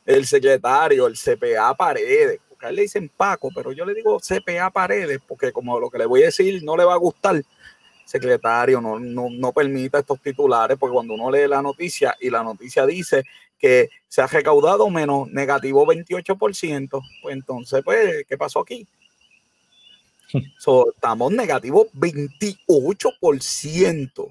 el secretario, el CPA Paredes. Porque a él le dicen Paco, pero yo le digo CPA Paredes porque como lo que le voy a decir no le va a gustar secretario, no, no, no permita estos titulares, porque cuando uno lee la noticia y la noticia dice que se ha recaudado menos negativo 28%, pues entonces, pues, ¿qué pasó aquí? So, estamos negativo 28%.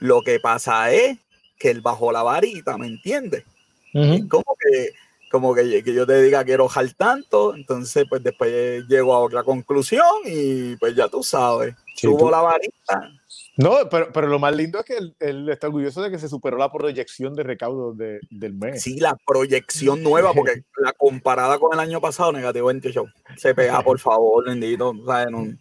Lo que pasa es que él bajó la varita, ¿me entiendes? Como que como que, que, yo te diga quiero bajar tanto, entonces pues después llego a otra conclusión y pues ya tú sabes, subo la varita. No, pero, pero, lo más lindo es que él, está orgulloso de que se superó la proyección de recaudo de, del mes. Sí, la proyección nueva, porque la comparada con el año pasado, negativo 28. CPA, por favor, bendito. O sea, en,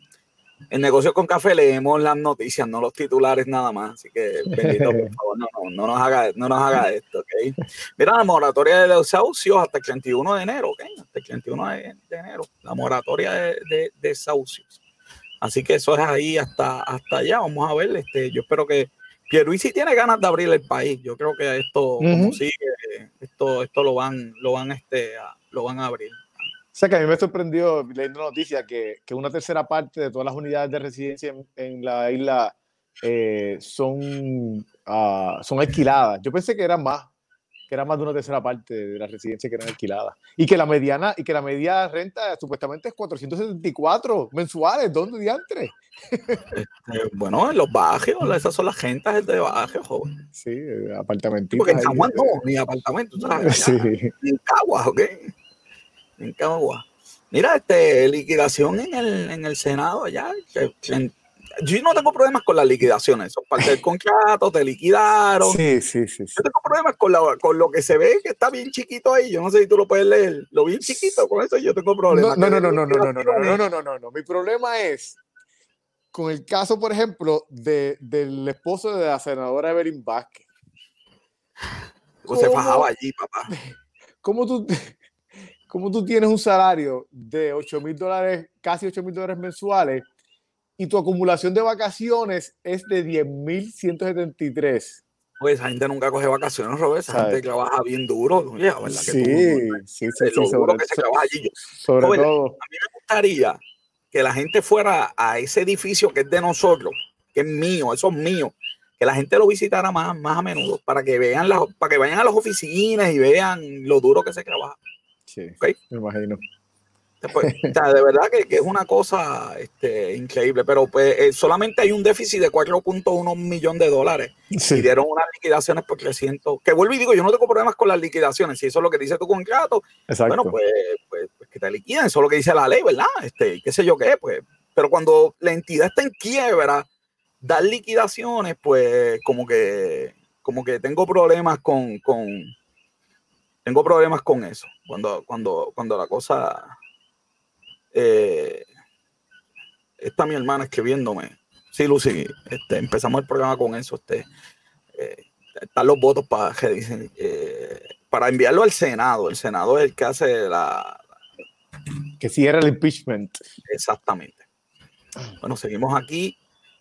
en negocios con café leemos las noticias, no los titulares nada más. Así que, bendito, por favor, no, no, no, nos, haga, no nos haga esto, ¿ok? Mira, la moratoria de desahucios hasta el 31 de enero, ¿ok? Hasta el 31 de, enero, la moratoria de, de, desahucios. Así que eso es ahí hasta, hasta allá. Vamos a ver, este, yo espero que Pierluisi tiene ganas de abrir el país. Yo creo que esto, como sigue, esto, esto lo van, lo van, este, a, lo van a abrir. O sea que a mí me sorprendió leyendo la noticia que, que una tercera parte de todas las unidades de residencia en, la isla eh, son, uh, son alquiladas. Yo pensé que eran más, que era más de una tercera parte de las residencias que eran alquiladas. Y que la mediana, y que la media renta supuestamente es 474 mensuales. ¿Dónde diantre? Este, bueno, en los barrios, esas son las gentas de barrio, joven. Sí, apartamentos. Porque en San Juan no, ni apartamentos. Sí. En Caguas, ¿ok? en Cagua. Mira, este, liquidación en el, en el Senado allá. Yo no tengo problemas con las liquidaciones. Son parte del contrato, te liquidaron. Sí, sí, sí. Yo tengo problemas con, la, con lo que se ve que está bien chiquito ahí. Yo no sé si tú lo puedes leer. Lo bien chiquito, con eso yo tengo problemas. No, no, no, no, no, no, no, no, no, no, no, no, no. Mi problema es con el caso, por ejemplo, de, del esposo de la senadora Evelyn Vázquez. ¿Cómo se fajaba allí, papá? ¿Cómo tú, como tú tienes un salario de 8 mil dólares, casi 8 mil dólares mensuales, y tu acumulación de vacaciones es de 10 mil 173. Pues esa gente nunca coge vacaciones, Robert. Esa gente trabaja bien duro. ¿verdad? sí, sí, sí, sí, sobre, que se trabaja allí. Sobre todo. A mí me gustaría que la gente fuera a ese edificio que es de nosotros, que es mío, eso es mío, que la gente lo visitara más, más a menudo, para que vean las, para que vayan a las oficinas y vean lo duro que se trabaja. Sí, me imagino. De verdad que, es una cosa este, increíble, pero pues eh, solamente hay un déficit de 4.1 millón de dólares y dieron unas liquidaciones por 300, que vuelvo y digo, yo no tengo problemas con las liquidaciones, si eso es lo que dice tu contrato, bueno, pues, pues, pues, que te liquiden, eso es lo que dice la ley, ¿verdad? Este, qué sé yo qué, pues, pero cuando la entidad está en quiebra, dar liquidaciones, pues como que, como que tengo problemas con, con tengo problemas con eso. Cuando, cuando, cuando la cosa. Eh, está mi hermana escribiéndome. Sí, Lucy, este, empezamos el programa con eso. Este, eh, están los votos para, eh, para enviarlo al Senado. El Senado es el que hace la. Que cierra el impeachment. Exactamente. Bueno, seguimos aquí.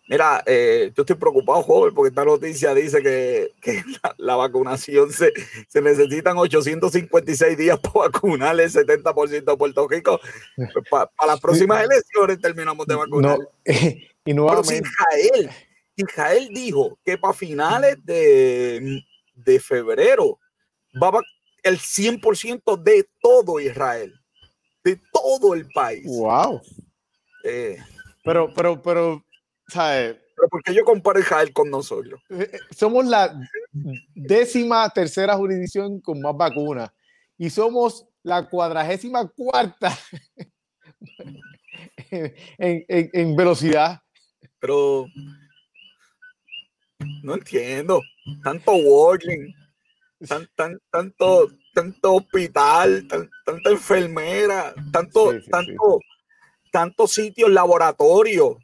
Mira, eh, yo estoy preocupado, joven, porque esta noticia dice que, la, vacunación se, se, necesitan 856 días para vacunar el 70% de Puerto Rico. Pues, para las próximas elecciones terminamos de vacunar. y nuevamente. Israel, Israel dijo que para finales de, febrero va el 100% de todo Israel, de todo el país. Wow. Eh, pero, pero, pero pero ¿por qué yo comparo Israel con nosotros? Eh, eh, somos la décima tercera jurisdicción con más vacunas y somos la cuadragésima cuarta en, velocidad. Pero no entiendo. Tanto walking, tanto, tanto hospital, tanta enfermera, tanto, tanto, tantos sitios, laboratorios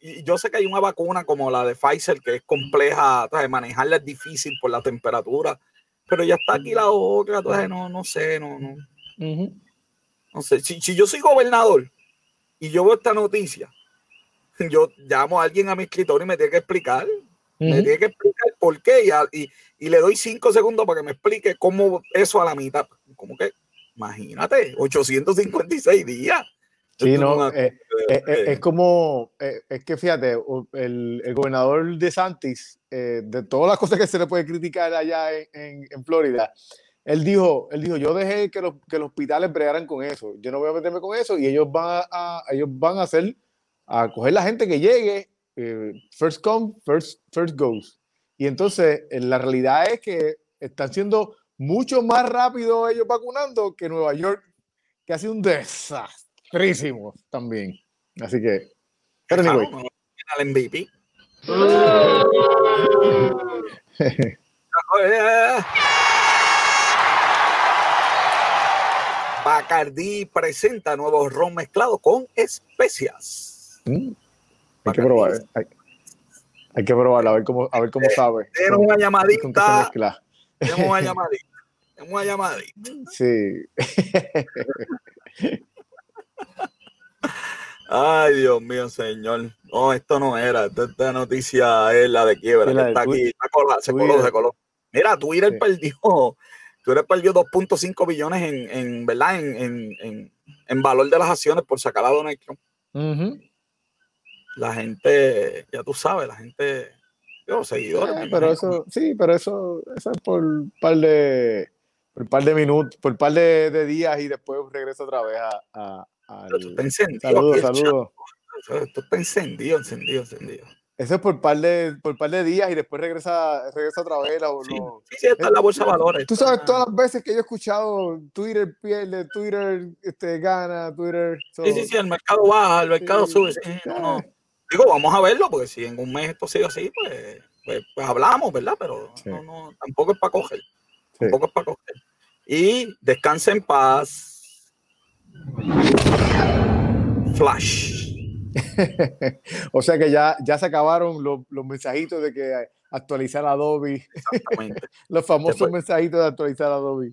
y yo sé que hay una vacuna como la de Pfizer que es compleja, de manejarla es difícil por la temperatura, pero ya está aquí la otra, entonces no, no sé, no, no. No sé, si, si, yo soy gobernador y yo veo esta noticia, yo llamo a alguien a mi escritorio y me tiene que explicar, me tiene que explicar por qué y, y, y, le doy cinco segundos para que me explique cómo eso a la mitad. Como que, imagínate, 856 días. Sí, no, eh, eh, eh, es como, es que fíjate, el, el gobernador de Santis, de todas las cosas que se le puede criticar allá en, en, Florida, él dijo, él dijo, yo dejé que los, que los hospitales bregaran con eso, yo no voy a meterme con eso y ellos van a, ellos van a hacer, a coger la gente que llegue, first come, first, first goes. Y entonces, la realidad es que están siendo mucho más rápido ellos vacunando que Nueva York, que ha sido un desastre también. Así que, pero anyway. Al MVP. Bacardi presenta nuevos ron mezclados con especias. Mm. Hay que probar. Hay, hay, que probarlo, a ver cómo, a ver cómo sabe. Tenemos una llamadita. Tenemos una llamadita. Tenemos una llamadita. Sí. Ay, Dios mío, señor. No, esto no era. Esta, noticia es la de quiebra. está aquí, se coló, se coló. Mira, Twitter sí. perdió. Twitter perdió 2.5 billones en, en, ¿verdad? En, en, en, valor de las acciones por sacar a Donald Trump. La gente, ya tú sabes, la gente, los seguidores. Sí, pero eso, sí, pero eso, eso es por un par de, por par de minutos, por un par de, de días y después regreso otra vez a, a al... Esto está encendido. Saludos, saludos. Esto está encendido, encendido, encendido. Eso es por par de, por par de días y después regresa, regresa otra vez. La, sí, no. sí, sí, está en la bolsa de valores. Tú sabes todas las veces que yo he escuchado Twitter pierde, Twitter este, gana, Twitter. So... Sí, sí, sí, el mercado baja, el mercado sí, sube. Sí, no, no. Digo, vamos a verlo, porque si en un mes esto sigue así, pues, pues, pues hablamos, ¿verdad? Pero no, no, tampoco es para coger. Tampoco es para coger. Y descansa en paz Flash. o sea que ya, ya se acabaron los, los mensajitos de que actualizar Adobe. Exactamente. los famosos Después, mensajitos de actualizar Adobe.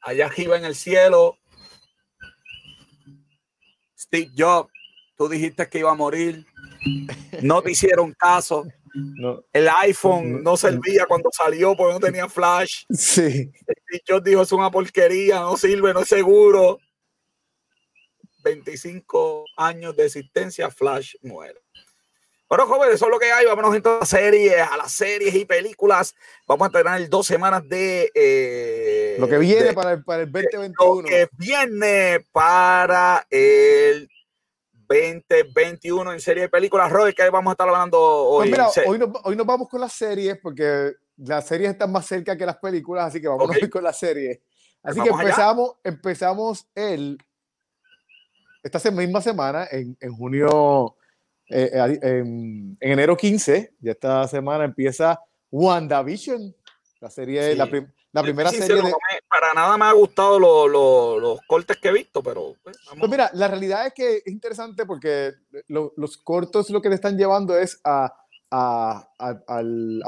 Allá arriba en el cielo, Steve Jobs, tú dijiste que iba a morir. No te hicieron caso. No. El iPhone no servía cuando salió porque no tenía flash. Sí. Steve Jobs dijo es una porquería, no sirve, no es seguro. 25 años de existencia, Flash muere. Bueno, jóvenes, eso es lo que hay. Vámonos entonces a series, a las series y películas. Vamos a tener dos semanas de. Eh, lo que viene de, para, el, para el 2021. Lo que viene para el 2021 en serie de películas. Roy, que vamos a estar hablando hoy. Pues mira, hoy, nos, hoy nos vamos con las series porque las series están más cerca que las películas, así que vamos okay. con las series. Así que empezamos, empezamos el esta misma semana, en, en junio, eh, en, en, enero 15, ya esta semana empieza WandaVision, la serie, sí. la, prim, la, primera sí, serie. De... Para nada me ha gustado lo, lo, los cortes que he visto, pero. Pues, pues, mira, la realidad es que es interesante porque lo, los cortos lo que le están llevando es a, a, a, a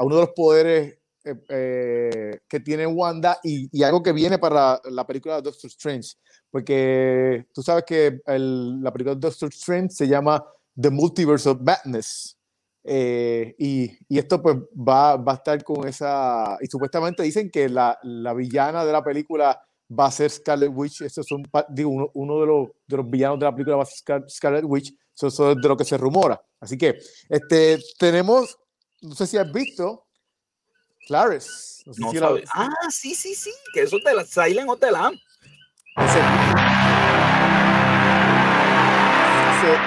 uno de los poderes eh, eh, que tiene Wanda y, y, algo que viene para la película de Doctor Strange porque tú sabes que el, la película de Doctor Strange se llama The Multiverse of Madness. Eh, y, y, esto pues va, va, a estar con esa... Y supuestamente dicen que la, la, villana de la película va a ser Scarlet Witch. Eso son, digo, uno, uno de, los, de, los, villanos de la película va a ser Scarlet Witch. Eso, eso, es de lo que se rumora. Así que este, tenemos, no sé si has visto, Clarice. No sé no si la... Ah, sí, sí, sí, que eso es de la Silent Hotel Amp.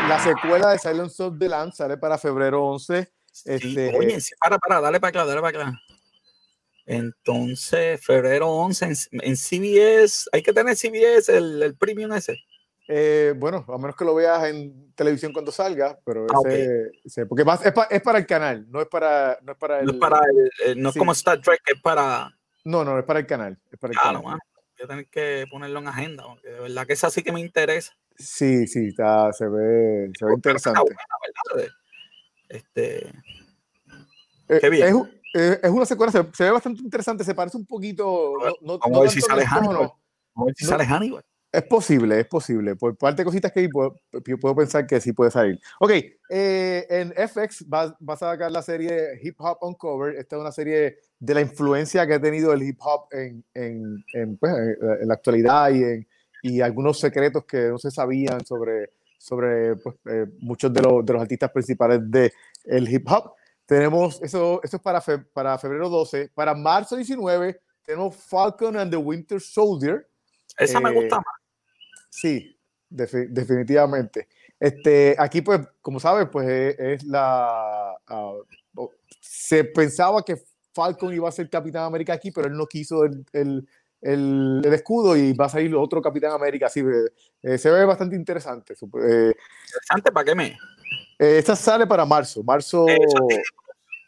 La secuela de Silence of the Lambs sale para febrero 11. Sí, este, para, para, dale para acá, dale para acá. Entonces, febrero 11 en, en, CBS, hay que tener CBS, el, el premium ese. Eh, bueno, a menos que lo veas en televisión cuando salga, pero ah, ese, okay. ese, porque es, pa, es, para el canal, no es para, no es para el. No es, para el, eh, no sí. es como Star Trek, es para. No, no, es para el canal. Es para el claro, canal. Man voy a tener que ponerlo en agenda, porque de verdad que esa sí que me interesa. Sí, sí, está, se ve, se ve interesante. Este, Eh, Qué bien. Es, eh, es una secuencia, se, se ve bastante interesante, se parece un poquito. No, no, Vamos no a ver si sale Hannibal. Vamos a ver si sale Hannibal. Es posible, es posible. Por parte de cositas que hay, puedo, puedo pensar que sí puede salir. Ok, eh, en FX va, va a sacar la serie Hip Hop Uncovered. Esta es una serie de la influencia que ha tenido el hip hop en, en, en, pues, en- la actualidad y, en, y algunos secretos que no se sabían sobre, sobre pues, eh, muchos de los, de los artistas principales del el hip hop. Tenemos, eso, eso es para, fe- para febrero 12. Para marzo 19 tenemos Falcon and the Winter Soldier. Esa me Eh, gusta más. Sí, defi- definitivamente. Este, aquí, pues, como sabes, pues es, es la. o- se pensaba que Falcon iba a ser Capitán América aquí, pero él no quiso el, el- el- el escudo y va a salir otro Capitán América. Así, eh, eh, se ve bastante interesante. Eh, Interesante, ¿para qué me? eh, esta sale para marzo, marzo, Eso,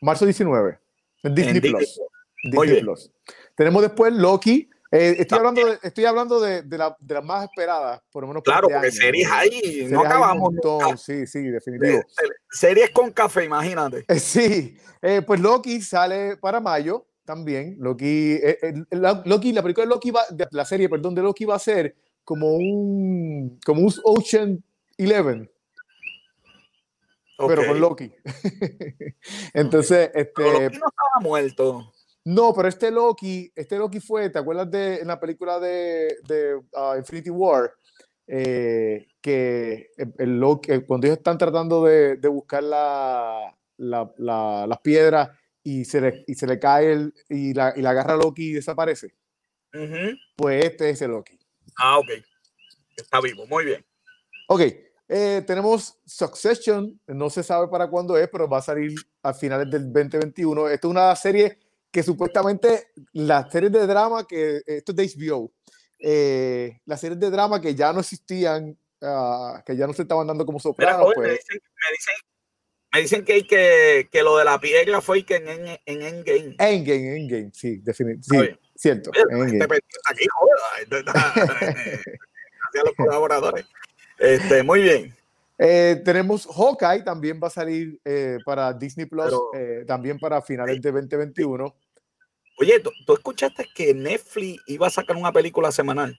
marzo 19, en Disney, En Plus. Disney. Plus. Tenemos después Loki. Eh, estoy, hablando de, estoy hablando de, de la- de las más esperadas, por lo menos. Claro, este porque año. series ahí no acabamos. montón. Sí, sí, definitivo. Series con café, imagínate. Eh, Sí, eh, pues Loki sale para mayo también. Loki, la, Loki, la película de Loki va, de la serie, perdón, de Loki va a ser como un, como un Ocean Eleven, pero con Loki. Entonces, Pero este, Loki no estaba muerto. No, pero este Loki, este Loki fue, ¿te acuerdas de en la película de, de ah, Infinity War? Eh, que el, el Loki, eh, cuando ellos están tratando de, de buscar la, la- la- las piedras y se le, y se le cae el, y, la, y la agarra Loki y desaparece. Ujú. Pues este es el Loki. Ah, ok. Está vivo, muy bien. Ok, eh, tenemos Succession, no se sabe para cuándo es, pero va a salir a finales del 2021. Esta es una serie que supuestamente las series de drama que esto es de HBO, eh, las series de drama que ya no existían, ah, que ya no se estaban dando como sopranos, joven, me pues dicen, me dicen, me dicen que, que, que lo de la piedra fue que en, en, en Endgame. Endgame, Endgame, sí, definitivamente, sí, cierto, gente pendiente aquí, joder, Hacia los colaboradores. Este, muy bien. Eh, tenemos Hawkeye, también va a salir eh, para Disney Plus, Pero- eh, también para finales de 2021. Oye, ¿tú, tú escuchaste que Netflix iba a sacar una película semanal?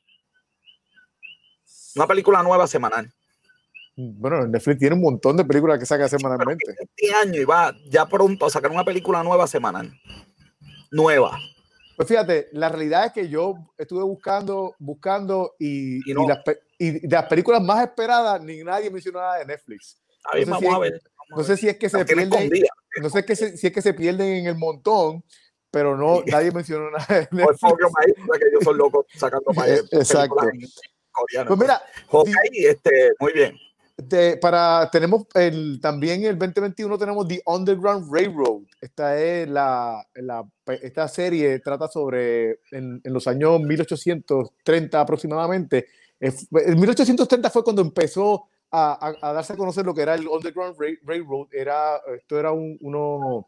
Una película nueva semanal. Bueno, Netflix tiene un montón de películas que saca semanalmente. Este año iba ya pronto a sacar una película nueva semanal. Nueva. Pues fíjate, la realidad es que yo estuve buscando, buscando y, Y y no. las, y de las películas más esperadas, ni nadie mencionó nada de Netflix. A No sé si a es- ver. a No ver. sé si es que se pierden, no sé que se- si es que se pierden en el montón, pero no, nadie mencionó nada de el propio maíz, que yo soy loco sacando maíz, Exacto. películas en coreano. Pues mira, Hawkeye, este, muy bien. de- para, tenemos el, también el 2021 tenemos The Underground Railroad. Esta es la, la- esta serie trata sobre en, en los años 1830 aproximadamente. Eh, En 1830 fue cuando empezó a, a- a darse a conocer lo que era el Underground Ra- Railroad. Era, esto era un, uno,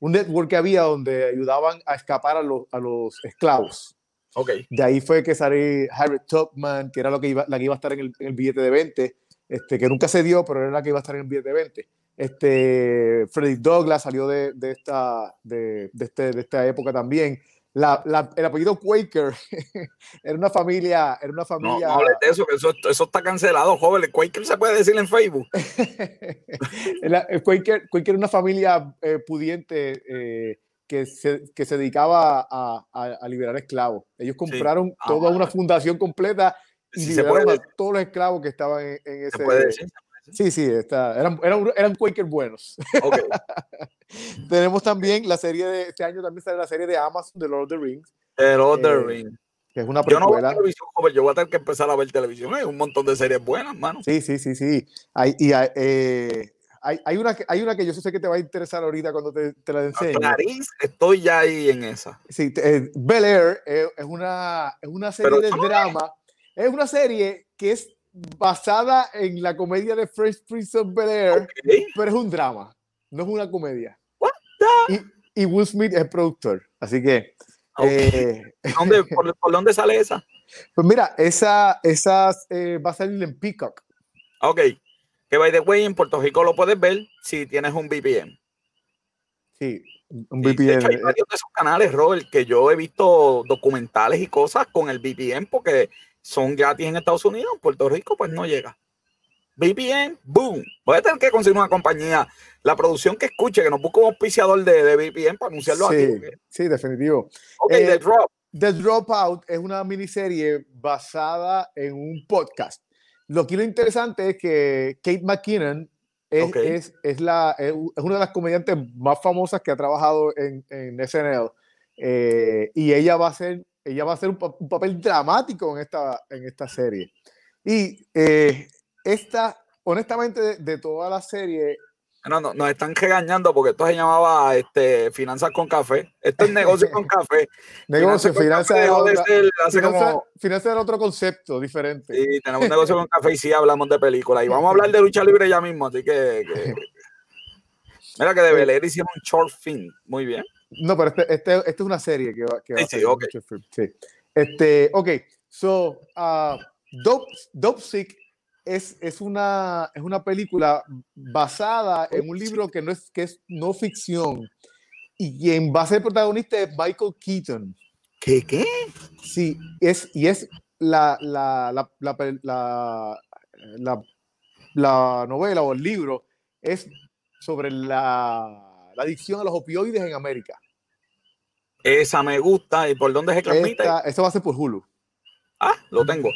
un network que había donde ayudaban a escapar a los, a los esclavos. Ok. De ahí fue que salió Harriet Tubman, que era lo que iba, la que iba a estar en el, en el billete de 20, este, que nunca se dio, pero era la que iba a estar en el billete de 20. Este, Freddy Douglass salió de, de esta, de, de este, de esta época también. La, la- el apellido Quaker era una familia, era una No, familia. no hables de eso, que eso, eso está cancelado, joven. El Quaker se puede decir en Facebook. El Quaker, Quaker era una familia eh, pudiente eh, que, se, que se dedicaba a, a- a liberar esclavos. Ellos compraron Ah, toda una fundación completa y Sí se liberaron a todos los esclavos que estaban en, en Se ese. puede decir. Sí, sí, está, eran, eran, eran Quaker buenos. Ok. Tenemos también la serie de este año, también sale la serie de Amazon de Lord of the Rings, El Other Eh, Ring. que es una Yo no veo precuela. televisión, joven. Yo voy a tener que empezar a ver televisión. Hay un montón de series buenas, mano. Sí, sí, sí, sí. Hay, y hay, eh, hay, hay una, que- hay una que yo sé que te va a interesar ahorita cuando te, te la enseñe. Clarice, estoy ya ahí en esa. Sí, eh, Bel Air eh, es, una, es una serie Pero de eso no es- drama. Es una serie que es basada en la comedia de Fresh Prince of Bel Air, pero es un drama, no es una comedia. What Y, y Will Smith es productor. Así que, Ok. eh, ¿Dónde, por, por dónde sale esa? pues mira, esa, esa eh, va a salir en Peacock. Ok. Que by the way, en Puerto Rico lo puedes ver si tienes un VPN. Sí, un Y, de VPN. hecho, hay varios de esos canales, Robert, que yo he visto documentales y cosas con el VPN porque son gratis en Estados Unidos. En Puerto Rico, pues no llega. VPN, boom. Voy a tener que conseguir una compañía, la producción que escuche, que nos busque un auspiciador de, de VPN para anunciarlo aquí. sí, porque- sí, definitivo. Ok, Eh, The Drop. The Dropout es una miniserie basada en un podcast. Lo que lo interesante es que Kate McKinnon es, es, es la, es una de las comediantes más famosas que ha trabajado en, en SNL. eh, y ella va a ser, ella va a hacer un, pa- un papel dramático en esta, en esta serie. Y eh, esta, honestamente, de, de toda la serie, No, no, nos están regañando porque esto se llamaba este, Finanzas con Café. Esto es negocio con café. negocio, finanzas hace finanzas- como- finanzas era otro concepto diferente. Sí, tenemos un negocio con café y sí hablamos de películas. Y vamos a hablar de lucha libre ya mismo, así que. que- Mira que de Bel hicieron un short film. Muy bien. No, pero este, este, este es una serie que va, que va Sí, a sí, sí. Este, ok, so, uh, Dope, Dope Sick es, es, una, es una película basada en un libro que no es, que es no ficción y quien va a ser protagonista es Michael Keaton. ¿Qué? ¿Qué? Sí, es, y es la, la, la, la, la- la- la novela o el libro es sobre la, la adicción a los opioides en América. Esa me gusta. ¿Y por dónde se transmite? Esta- esto va a ser por Hulu. Ah, lo tengo.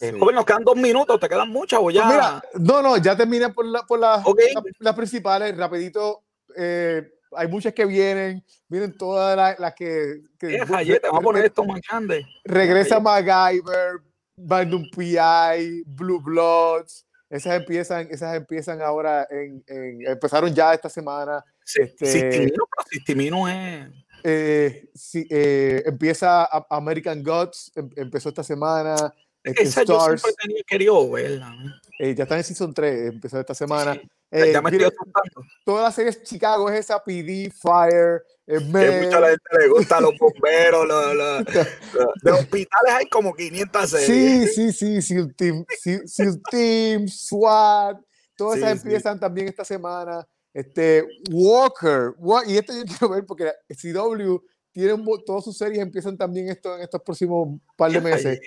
Eh, Sí. joven, nos quedan dos minutos, te quedan muchas o ya. Pues mira, no, no, ya terminé por, la- por la- Ok. la- las principales, rapidito. eh, hay muchas que vienen, vienen todas las, las que, que- Eh, Jayete, vamos a poner esto más grande. regresa MacGyver, Magnum PI, Blue Bloods, esas empiezan, esas empiezan ahora en, en- empezaron ya esta semana. Sí, Este- Sistimino, pero Sistimino es. eh, sí, eh, empieza American Gods, em- empezó esta semana. Esa yo Stars, siempre tenía querido verla. ¿no? eh, ya está en Season 3, empezó esta semana. Sí, Eh, ya me mire, estoy asustando. toda la serie de Chicago es esa, PD, Fire, eh, Que mucha la gente le gusta los bomberos, los, los- los- de hospitales hay como 500 series. Sí, sí, sí, SEAL Team, SEAL, SEAL Team, SWAT, todas Sí, esas sí. empiezan también esta semana. Este, Walker, Wa- y este yo quiero ver porque CW tiene un mo- todas sus series empiezan también esto en estos próximos par de meses.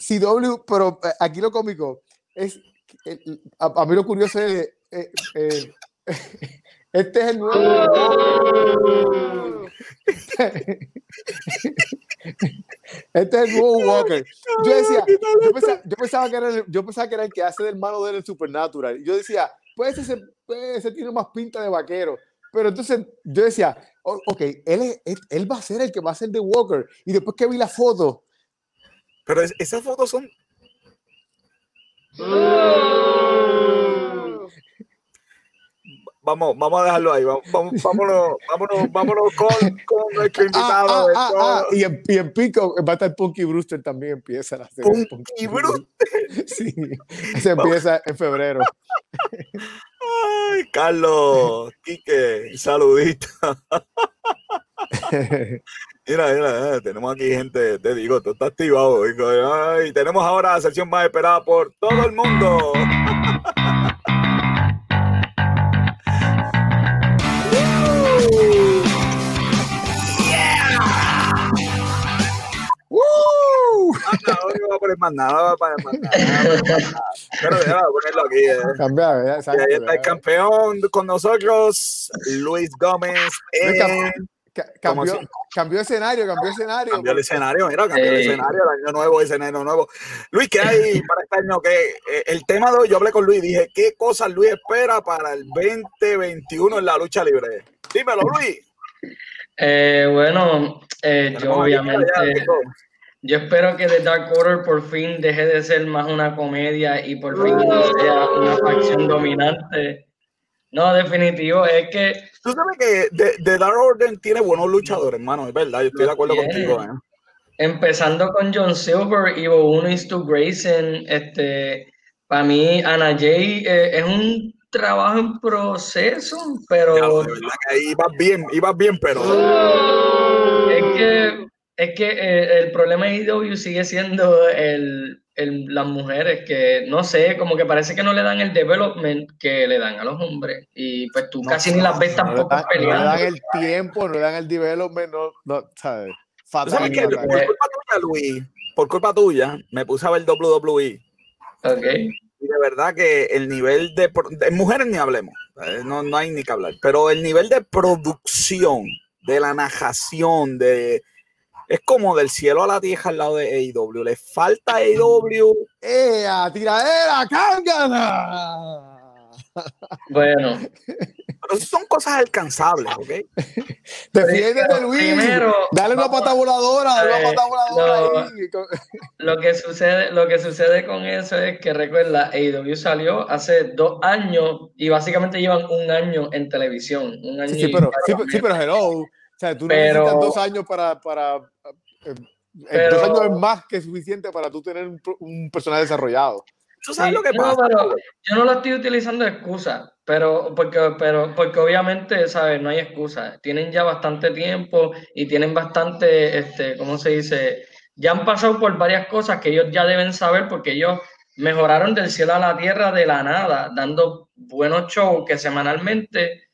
CW, pero eh, aquí lo cómico es, el- a, a mí lo curioso es, eh, eh, este es el nuevo... Este es el nuevo Walker. Yo decía, yo pensaba, yo pensaba que era el, yo pensaba que era el que hace del hermano de él en Supernatural. Yo decía, pues ese, pues ese tiene más pinta de vaquero. Pero entonces yo decía, "O- ok, él, es- él va a ser el que va a ser de Walker. Y después que vi la foto, Pero es- esas fotos son. Vamos, vamos a dejarlo ahí. Vamos, vamos- vámonos, vámonos, vámonos con, con nuestro ah, invitado. ah, ah, ah, y, en, y en Pico va a estar Punky Brewster también empieza la serie. Punky Brewster. Sí, se empieza en febrero. Ay, Carlos, Quique, saludito. Mira, mira, eh, tenemos aquí gente, te digo, tú estás activado. hijo. Ay, tenemos ahora la sección más esperada por todo el mundo. No voy a poner más nada, no voy a poner más nada, no voy a poner más nada. Pero déjame ponerlo aquí. eh. Cambia, ¿verdad? Y ahí está el campeón con nosotros, Luis Gómez. Cambió, cambió escenario, cambió escenario. Cambió el escenario, mira, cambió el escenario, el año nuevo, escenario nuevo. Luis, ¿qué hay para este año? Que el tema de hoy, yo hablé con Luis, dije, ¿qué cosas Luis espera para el 2021 en la lucha libre? Dímelo, Luis. Eh, bueno, eh, yo obviamente, yo espero que The Dark Order por fin deje de ser más una comedia y por fin sea una facción dominante. No, definitivo, es que Tú sabes que The, The Dark Order tiene buenos luchadores, hermano, es verdad, yo estoy de acuerdo Tiene. contigo. ¿eh? empezando con John Silver, Ivo Uno y Stu Grayson, este, para mí Ana Jay eh, es un trabajo en proceso, Ya, pero de verdad que ahí ibas bien, ibas bien, pero Es que, es que eh, el problema de IW sigue siendo el, las mujeres, que no sé, como que parece que no le dan el development que le dan a los hombres. Y pues tú casi ni las ves tampoco peleando. No le dan el tiempo, no le dan el development, no, no ¿sabes? ¿Sabes qué? Por culpa tuya, Luis, por culpa tuya, me puse a ver WWE. Ok. Y de verdad que el nivel de, de mujeres ni hablemos, no, no hay ni que hablar, pero el nivel de producción, de la najación, de, es como del cielo a la tierra al lado de AEW. Le falta AEW. ¡Ea, tiradera, cángana! Bueno. Pero son cosas alcanzables, ¿ok? Defiéndete, Luis. Primero, dale una pata voladora, dale una pata voladora lo, que sucede, lo que sucede con eso es que recuerda, AEW salió hace dos años y básicamente llevan un año en televisión. Un año sí, pero, sí, sí, pero hello. O sea, tú pero, necesitas dos años para, para eh, eh, dos años es más que suficiente para tú tener un, un personaje desarrollado. ¿Tú sabes lo que pasa? yo no lo estoy utilizando de excusa, pero porque, pero porque obviamente, ¿sabes? No hay excusa. Tienen ya bastante tiempo y tienen bastante, este, ¿cómo se dice? Ya han pasado por varias cosas que ellos ya deben saber porque ellos mejoraron del cielo a la tierra de la nada, dando buenos shows que semanalmente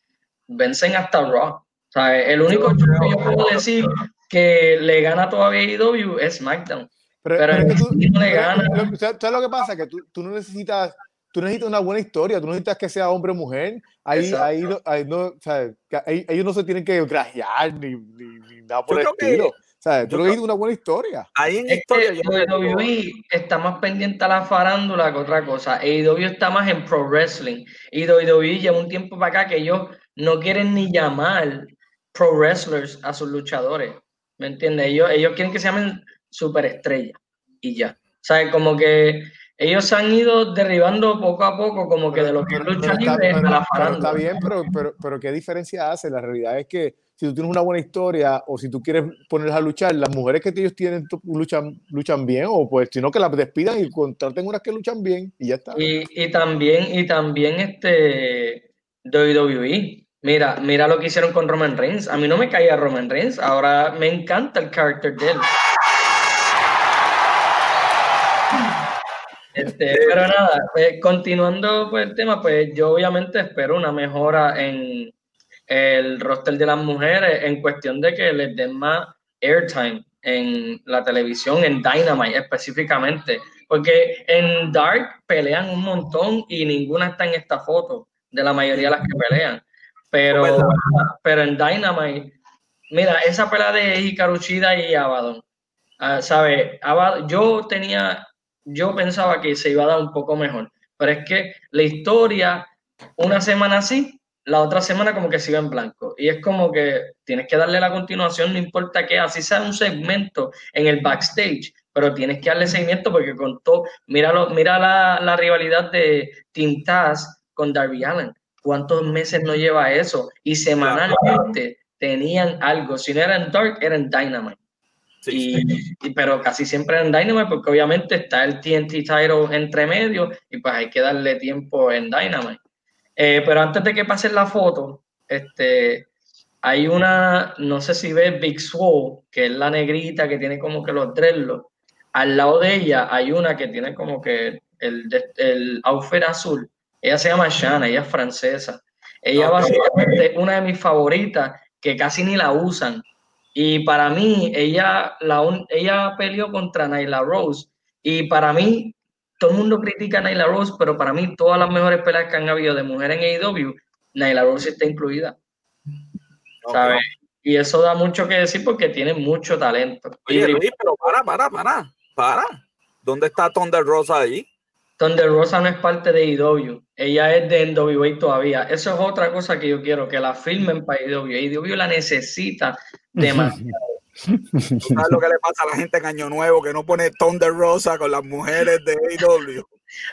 vencen hasta Raw. El único que yo puedo decir que le gana todavía a IW es SmackDown. Pero, pero, tú, no le gana. ¿Sabes lo que pasa? Que tú, tú, no necesitas, tú necesitas una buena historia, tú necesitas que sea hombre o mujer. Ahí, ahí, ahí, no, ellos no se tienen que grajear ni, ni, nada por el estilo. ¿sabes? Tú necesitas una buena historia. Ahí en historia. WWE está más pendiente a la farándula que otra cosa. AEW está más en pro wrestling. Y WWE lleva un tiempo para acá que ellos no quieren ni llamar pro wrestlers a sus luchadores. ¿Me entiendes? Ellos, ellos quieren que se llamen superestrellas y ya. O sea, como que ellos se han ido derribando poco a poco, como que de lo que es lucha libre a la farándula. Está bien, pero, pero, pero ¿qué diferencia hace? La realidad es que si tú tienes una buena historia o si tú quieres ponerlas a luchar, las mujeres que ellos tienen luchan, luchan bien o pues si no que las despidan y contraten unas que luchan bien y ya está. Y, y también, y también este WWE Mira, mira lo que hicieron con Roman Reigns. A mí no me caía Roman Reigns, ahora me encanta el carácter de él. Este, pero nada, pues, continuando pues, el tema, pues yo obviamente espero una mejora en el roster de las mujeres en cuestión de que les den más airtime en la televisión, en Dynamite específicamente, porque en Dark pelean un montón y ninguna está en esta foto de la mayoría de las que pelean. Pero, pero en Dynamite, mira, esa pelea de Hikaru y Abaddon, uh, ¿sabes? yo tenía, yo pensaba que se iba a dar un poco mejor, pero es que la historia, una semana así, la otra semana como que sigue en blanco. Y es como que tienes que darle la continuación, no importa que así sea un segmento en el backstage, pero tienes que darle seguimiento porque con todo, mira, mira la, la rivalidad de Taz con Darby Allen ¿Cuántos meses no lleva eso? Y semanalmente tenían algo. Si no era en Dark, era en Dynamite. y, pero casi siempre en Dynamite, porque obviamente está el TNT title entre medio y pues hay que darle tiempo en Dynamite. Eh, pero antes de que pasen la foto, este, hay una, no sé si ves Big Swole, que es la negrita que tiene como que los dreadlocks. Al lado de ella hay una que tiene como que el, el outfit azul ella se llama Shana, ella es francesa. Ella básicamente es una de mis favoritas que casi ni la usan. Y para mí, ella, la ella peleó contra Nyla Rose. Y para mí, todo el mundo critica a Nyla Rose, pero para mí, todas las mejores peleas que han habido de mujer en AEW, Nyla Rose está incluida. ¿Sabes? Y eso da mucho que decir porque tiene mucho talento. Oye, Luis, pero para, para, para, para. ¿Dónde está Thunder Rosa ahí? Thunder Rosa no es parte de IW, ella es de NWA todavía. Eso es otra cosa que yo quiero, que la filmen para IW. IW la necesita demasiado. ¿Sabes lo que le pasa a la gente en Año Nuevo que no pone Thunder Rosa con las mujeres de IW?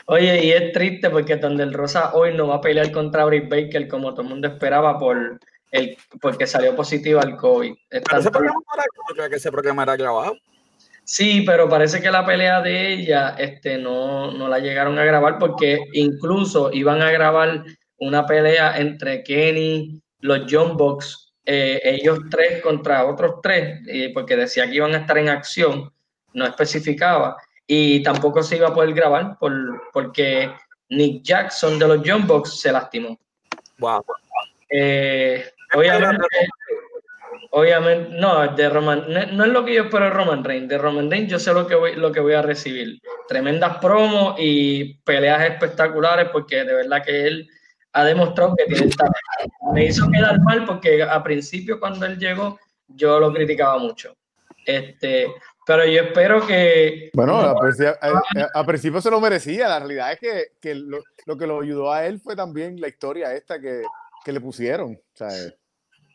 Oye, y es triste porque Thunder Rosa hoy no va a pelear contra Britt Baker como todo el mundo esperaba por el, porque salió positiva al COVID. Pero ese programa era, que era grabado. Sí, pero parece que la pelea de ella este, no, no la llegaron a grabar porque incluso iban a grabar una pelea entre Kenny, los John Box, eh, ellos tres contra otros tres, porque decía que iban a estar en acción, no especificaba. y tampoco se iba a poder grabar por, porque Nick Jackson de los John Box se lastimó. Wow. Eh, obviamente, obviamente, no, de Roman, no, es lo que yo espero de Roman Reigns. De Roman Reigns yo sé lo que voy, lo que voy a recibir. Tremendas promos y peleas espectaculares porque de verdad que él ha demostrado que tiene talento. Me hizo quedar mal porque a principio cuando él llegó yo lo criticaba mucho. Este, pero yo espero que... Bueno, a, principio se lo merecía. La realidad es que, que lo, lo, que lo ayudó a él fue también la historia esta que, que le pusieron. O sea,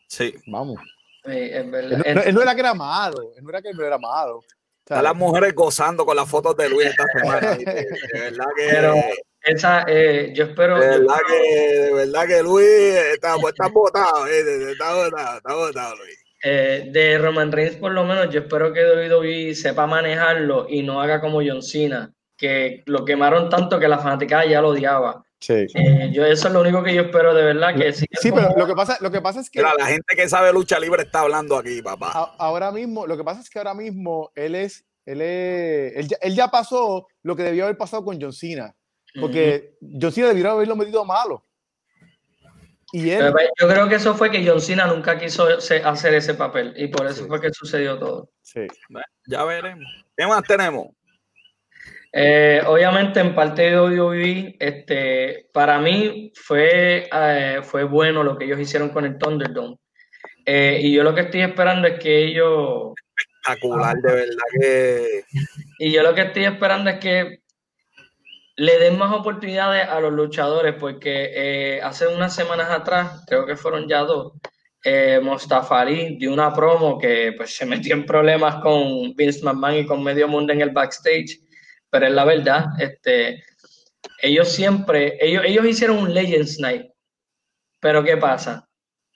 sí. Vamos. Sí, es verdad. Él, no, él, no, era que era malo. Él no era que no era malo. Sea, las mujeres gozando con las fotos de Luis esta semana. de, verdad que... Pero esa, eh, yo espero... De verdad, que, de verdad que Luis está, está botado. Está botado, está botado Luis. Eh, de Roman Reigns, por lo menos, yo espero que WWE sepa manejarlo y no haga como John Cena, que lo quemaron tanto que la fanaticada ya lo odiaba. Sí. Eh, yo, eso es lo único que yo espero de verdad. Que sí, pero lo que, pasa, lo que pasa es que. la gente que sabe lucha libre está hablando aquí, papá. ahora mismo, lo que pasa es que ahora mismo él es. Él, es, él, ya, él ya pasó lo que debió haber pasado con John Cena. Porque John Cena debió haberlo metido malo. Pues, yo creo que eso fue que John Cena nunca quiso hacer ese papel y por eso fue que sucedió todo. Sí. ya veremos. ¿Qué más tenemos? Eh, obviamente en parte de WWE, este, para mí fue, eh, fue bueno lo que ellos hicieron con el Thunderdome. Eh, y yo lo que estoy esperando es que ellos... Espectacular, de verdad que... Y yo lo que estoy esperando es que le den más oportunidades a los luchadores, porque hace unas semanas atrás, creo que fueron ya dos, eh, Mostafari dio una promo que pues se metió en problemas con Vince McMahon y con medio mundo en el backstage, pero es la verdad, este, ellos siempre, ellos, ellos hicieron un Legends Night, pero ¿qué pasa?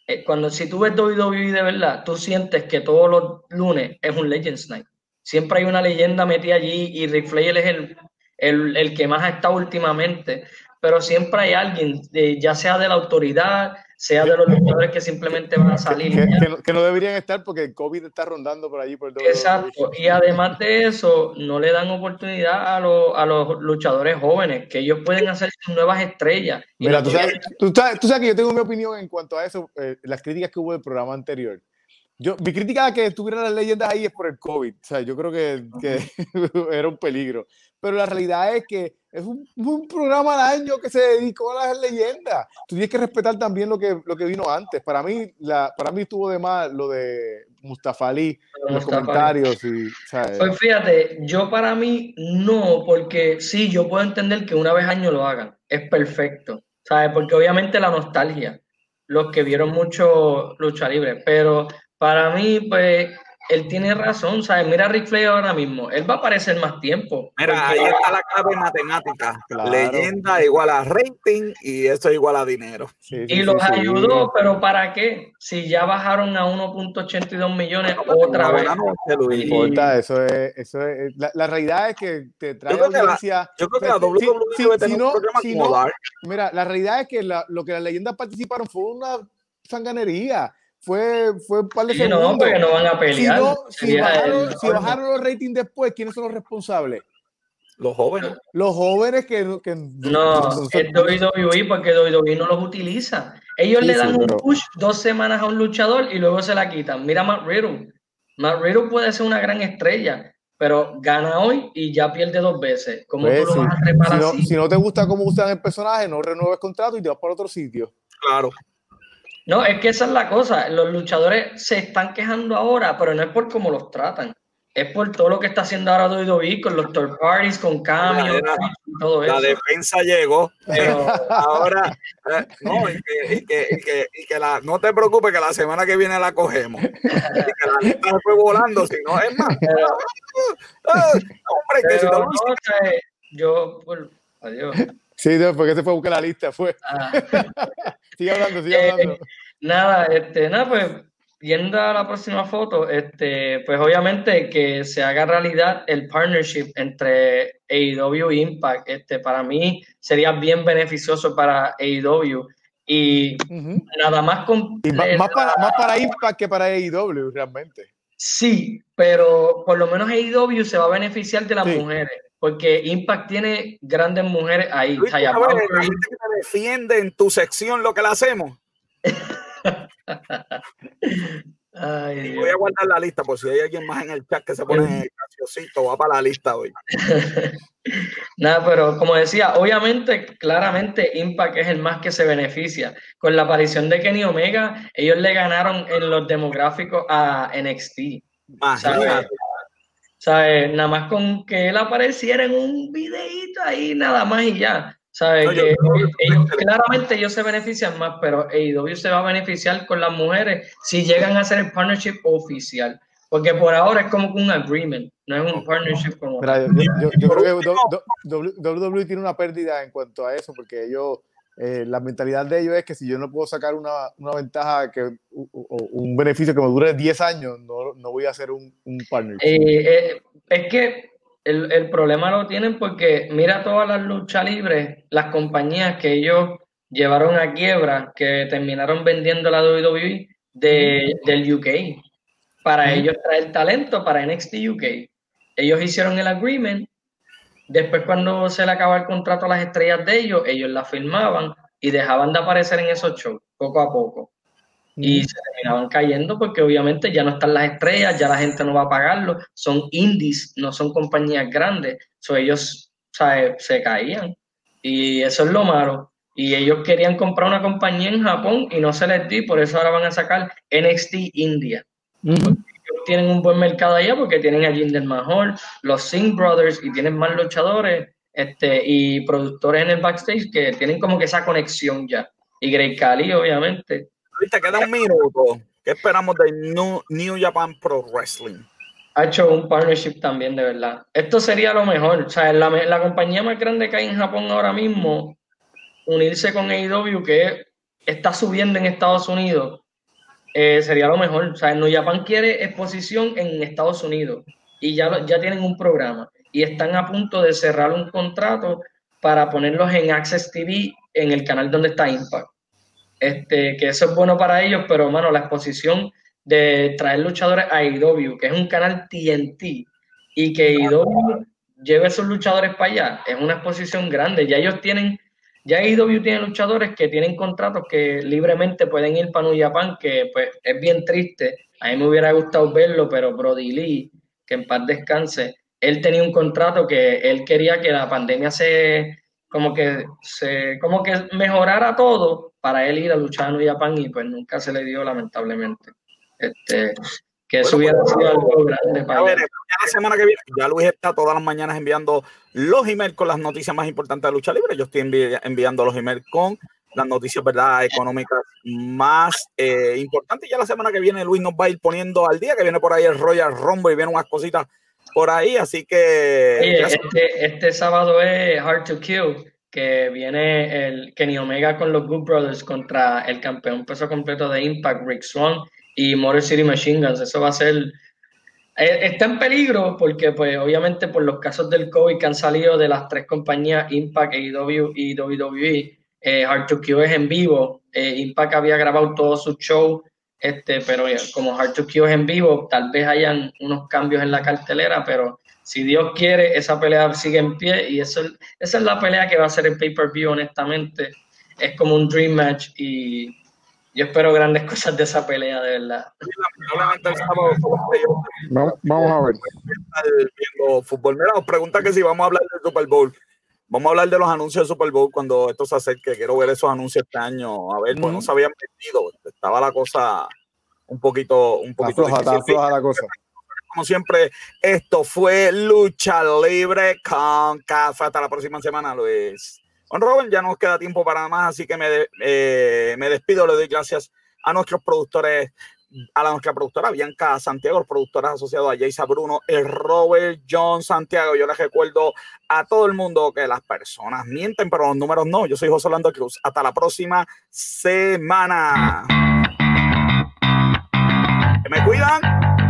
Eh, cuando si tú ves WWE de verdad, tú sientes que todos los lunes es un Legends Night. Siempre hay una leyenda metida allí y Ric Flair es el el, el que más ha estado últimamente, pero siempre hay alguien, ya sea de la autoridad, sea de los luchadores que simplemente van a salir. Que, no, deberían estar porque el COVID está rondando por allí. Por el Exacto, y además de eso, no le dan oportunidad a, los, a los luchadores jóvenes, que ellos pueden hacer sus nuevas estrellas. Mira, tú sabes, tú, sabes, que yo tengo mi opinión en cuanto a eso, eh, las críticas que hubo del programa anterior. Yo, mi crítica a que estuvieran las leyendas ahí es por el COVID. O sea, yo creo que, que era un peligro pero la realidad es que es un, programa al año que se dedicó a las leyendas. Tú tienes que respetar también lo que, lo que vino antes. Para mí, la, para mí estuvo de más lo de Mustafa los comentarios. Y, Pues fíjate, yo para mí no, porque sí, yo puedo entender que una vez al año lo hagan. Es perfecto. ¿Sabes? Porque obviamente la nostalgia, los que vieron mucho lucha libre, pero para mí, pues él tiene razón, ¿sabes? Mira a Rick Flair ahora mismo, él va a aparecer más tiempo. Mira, ahí está la clave matemática. Leyenda igual a rating y eso igual a dinero. y los ayudó, pero ¿para qué? Si ya bajaron a 1.82 millones otra vez. No importa, eso es, eso es la, realidad es que te trae yo audiencia. yo creo que la WWE debe tener un programa como Mira, la realidad es que lo que las leyendas participaron fue una sanganería fue, fue un par de sí, No, porque no van a pelear. Si, bajaron, si, bajaron, los ratings después, ¿quiénes son los responsables? Los jóvenes. Los jóvenes que... que no, es WWE porque WWE no los utiliza. Ellos le dan un push dos semanas a un luchador y luego se la quitan. Mira Matt Riddle. Matt Riddle puede ser una gran estrella, pero gana hoy y ya pierde dos veces. ¿Cómo tú pues lo vas a trepar si no, así? Si no te gusta cómo usan el personaje, no renueves contrato y te vas para otro sitio. Claro. No, es que esa es la cosa. Los luchadores se están quejando ahora, pero no es por cómo los tratan. Es por todo lo que está haciendo ahora WWE con los third parties, con cambios todo eso. La defensa llegó, pero ahora, eh, no, y que, y que, y que, y que la, no te preocupes que la semana que viene la cogemos. y que la lista se fue volando, si no es más. hombre, que si no, yo, pues, adiós. Sí, porque se fue a buscar la lista, fue. Ah. sigue hablando, sigue eh, hablando. nada, este, nada, pues, viendo a la próxima foto, este, pues obviamente que se haga realidad el partnership entre AEW e Impact, este, para mí sería bien beneficioso para AEW. Y nada más con. más, para, más para Impact que para AEW, realmente. Sí, pero por lo menos AEW se va a beneficiar de las mujeres, porque Impact tiene grandes mujeres ahí. Luis, la gente que te defiende en tu sección lo que le hacemos. voy a guardar la lista por si hay alguien más en el chat que se pone graciosito, va para la lista hoy. Nada, pero como decía, obviamente, claramente Impact es el más que se beneficia. Con la aparición de Kenny Omega, ellos le ganaron en los demográficos a NXT. ¿Sabes? Nada más con que él apareciera en un videito ahí, nada más y ya. ¿Sabes? ellos, claramente ellos se benefician más, pero AEW se va a beneficiar con las mujeres si llegan a hacer el partnership oficial. Porque por ahora es como un agreement, no es un partnership como. yo, creo que WWE tiene una pérdida en cuanto a eso, porque ellos, eh, la mentalidad de ellos es que si yo no puedo sacar una, una ventaja, que, o, un beneficio que me dure 10 años, no, no voy a hacer un, un partnership. Eh, eh, es que el, el, problema lo tienen porque mira todas las luchas libres, las compañías que ellos llevaron a quiebra, que terminaron vendiendo la WWE de, del UK, para ellos traer talento para NXT UK. Ellos hicieron el agreement, después cuando se le acaba el contrato a las estrellas de ellos, ellos la firmaban y dejaban de aparecer en esos shows poco a poco. Y se terminaban cayendo porque obviamente ya no están las estrellas, ya la gente no va a pagarlo, son indies, no son compañías grandes, so ellos se caían. Y eso es lo malo. Y ellos querían comprar una compañía en Japón y no se les dio, por eso ahora van a sacar NXT India. Ellos tienen un buen mercado allá porque tienen a Jinder Mahal, los Singh Brothers y tienen más luchadores este, y productores en el backstage que tienen como que esa conexión ya. Y Grey Cali, obviamente. Te queda un minuto. ¿Qué esperamos de New, Japan Pro Wrestling? Ha hecho un partnership también, de verdad. Esto sería lo mejor. O sea, la, la compañía más grande que hay en Japón ahora mismo, unirse con AEW, que está subiendo en Estados Unidos, eh, sería lo mejor. O sea, New Japan quiere exposición en Estados Unidos y ya, ya tienen un programa y están a punto de cerrar un contrato para ponerlos en Access TV en el canal donde está Impact. Este, que eso es bueno para ellos, pero mano, la exposición de traer luchadores a IW, que es un canal TNT, y que IW lleve esos luchadores para allá, es una exposición grande. Ya ellos tienen, ya IW tiene luchadores que tienen contratos que libremente pueden ir para New Japan, que pues es bien triste. A mí me hubiera gustado verlo, pero Brody Lee, que en paz descanse, él tenía un contrato que él quería que la pandemia se como que se como que mejorara todo para él ir a luchar en Japan y pues nunca se le dio lamentablemente. Este, que eso hubiera pues, sido algo grande para a ver, la semana que viene, ya Luis está todas las mañanas enviando los emails con las noticias más importantes de lucha libre. Yo estoy enviando los emails con las noticias verdad económicas más eh, importantes. Ya la semana que viene Luis nos va a ir poniendo al día, que viene por ahí el Royal Rumble y vienen unas cositas por ahí, así que... este, este sábado es Hard to Kill que viene el Kenny Omega con los Good Brothers contra el campeón peso completo de Impact, Rick Swan, y Motor City Machine Guns. Eso va a ser... Eh, está en peligro porque, pues, obviamente, por los casos del COVID que han salido de las tres compañías, Impact, AEW y WWE, eh, Hard to Kill es en vivo. Eh, Impact había grabado todo su show, este, pero como Hard to Kill es en vivo, tal vez hayan unos cambios en la cartelera, pero si Dios quiere, esa pelea sigue en pie y eso, esa es la pelea que va a ser el pay-per-view, honestamente. Es como un dream match y yo espero grandes cosas de esa pelea, de verdad. Vamos, a ver. Viendo fútbol. Mira, nos pregunta que si vamos a hablar del Super Bowl. Vamos a hablar de los anuncios del Super Bowl cuando esto se acerque. Quiero ver esos anuncios este año. A ver, pues no se habían metido. Estaba la cosa un poquito, un poquito. Floja, la cosa como siempre, esto fue Lucha Libre con Café. Hasta la próxima semana, Luis. Robert, ya nos queda tiempo para más, así que me, eh, me despido, le doy gracias a nuestros productores, a la nuestra productora Bianca Santiago, los productores asociados a Jaisa Bruno, el Robert John Santiago. Yo les recuerdo a todo el mundo que las personas mienten, pero los números no. Yo soy José Orlando Cruz. Hasta la próxima semana. Que me cuidan.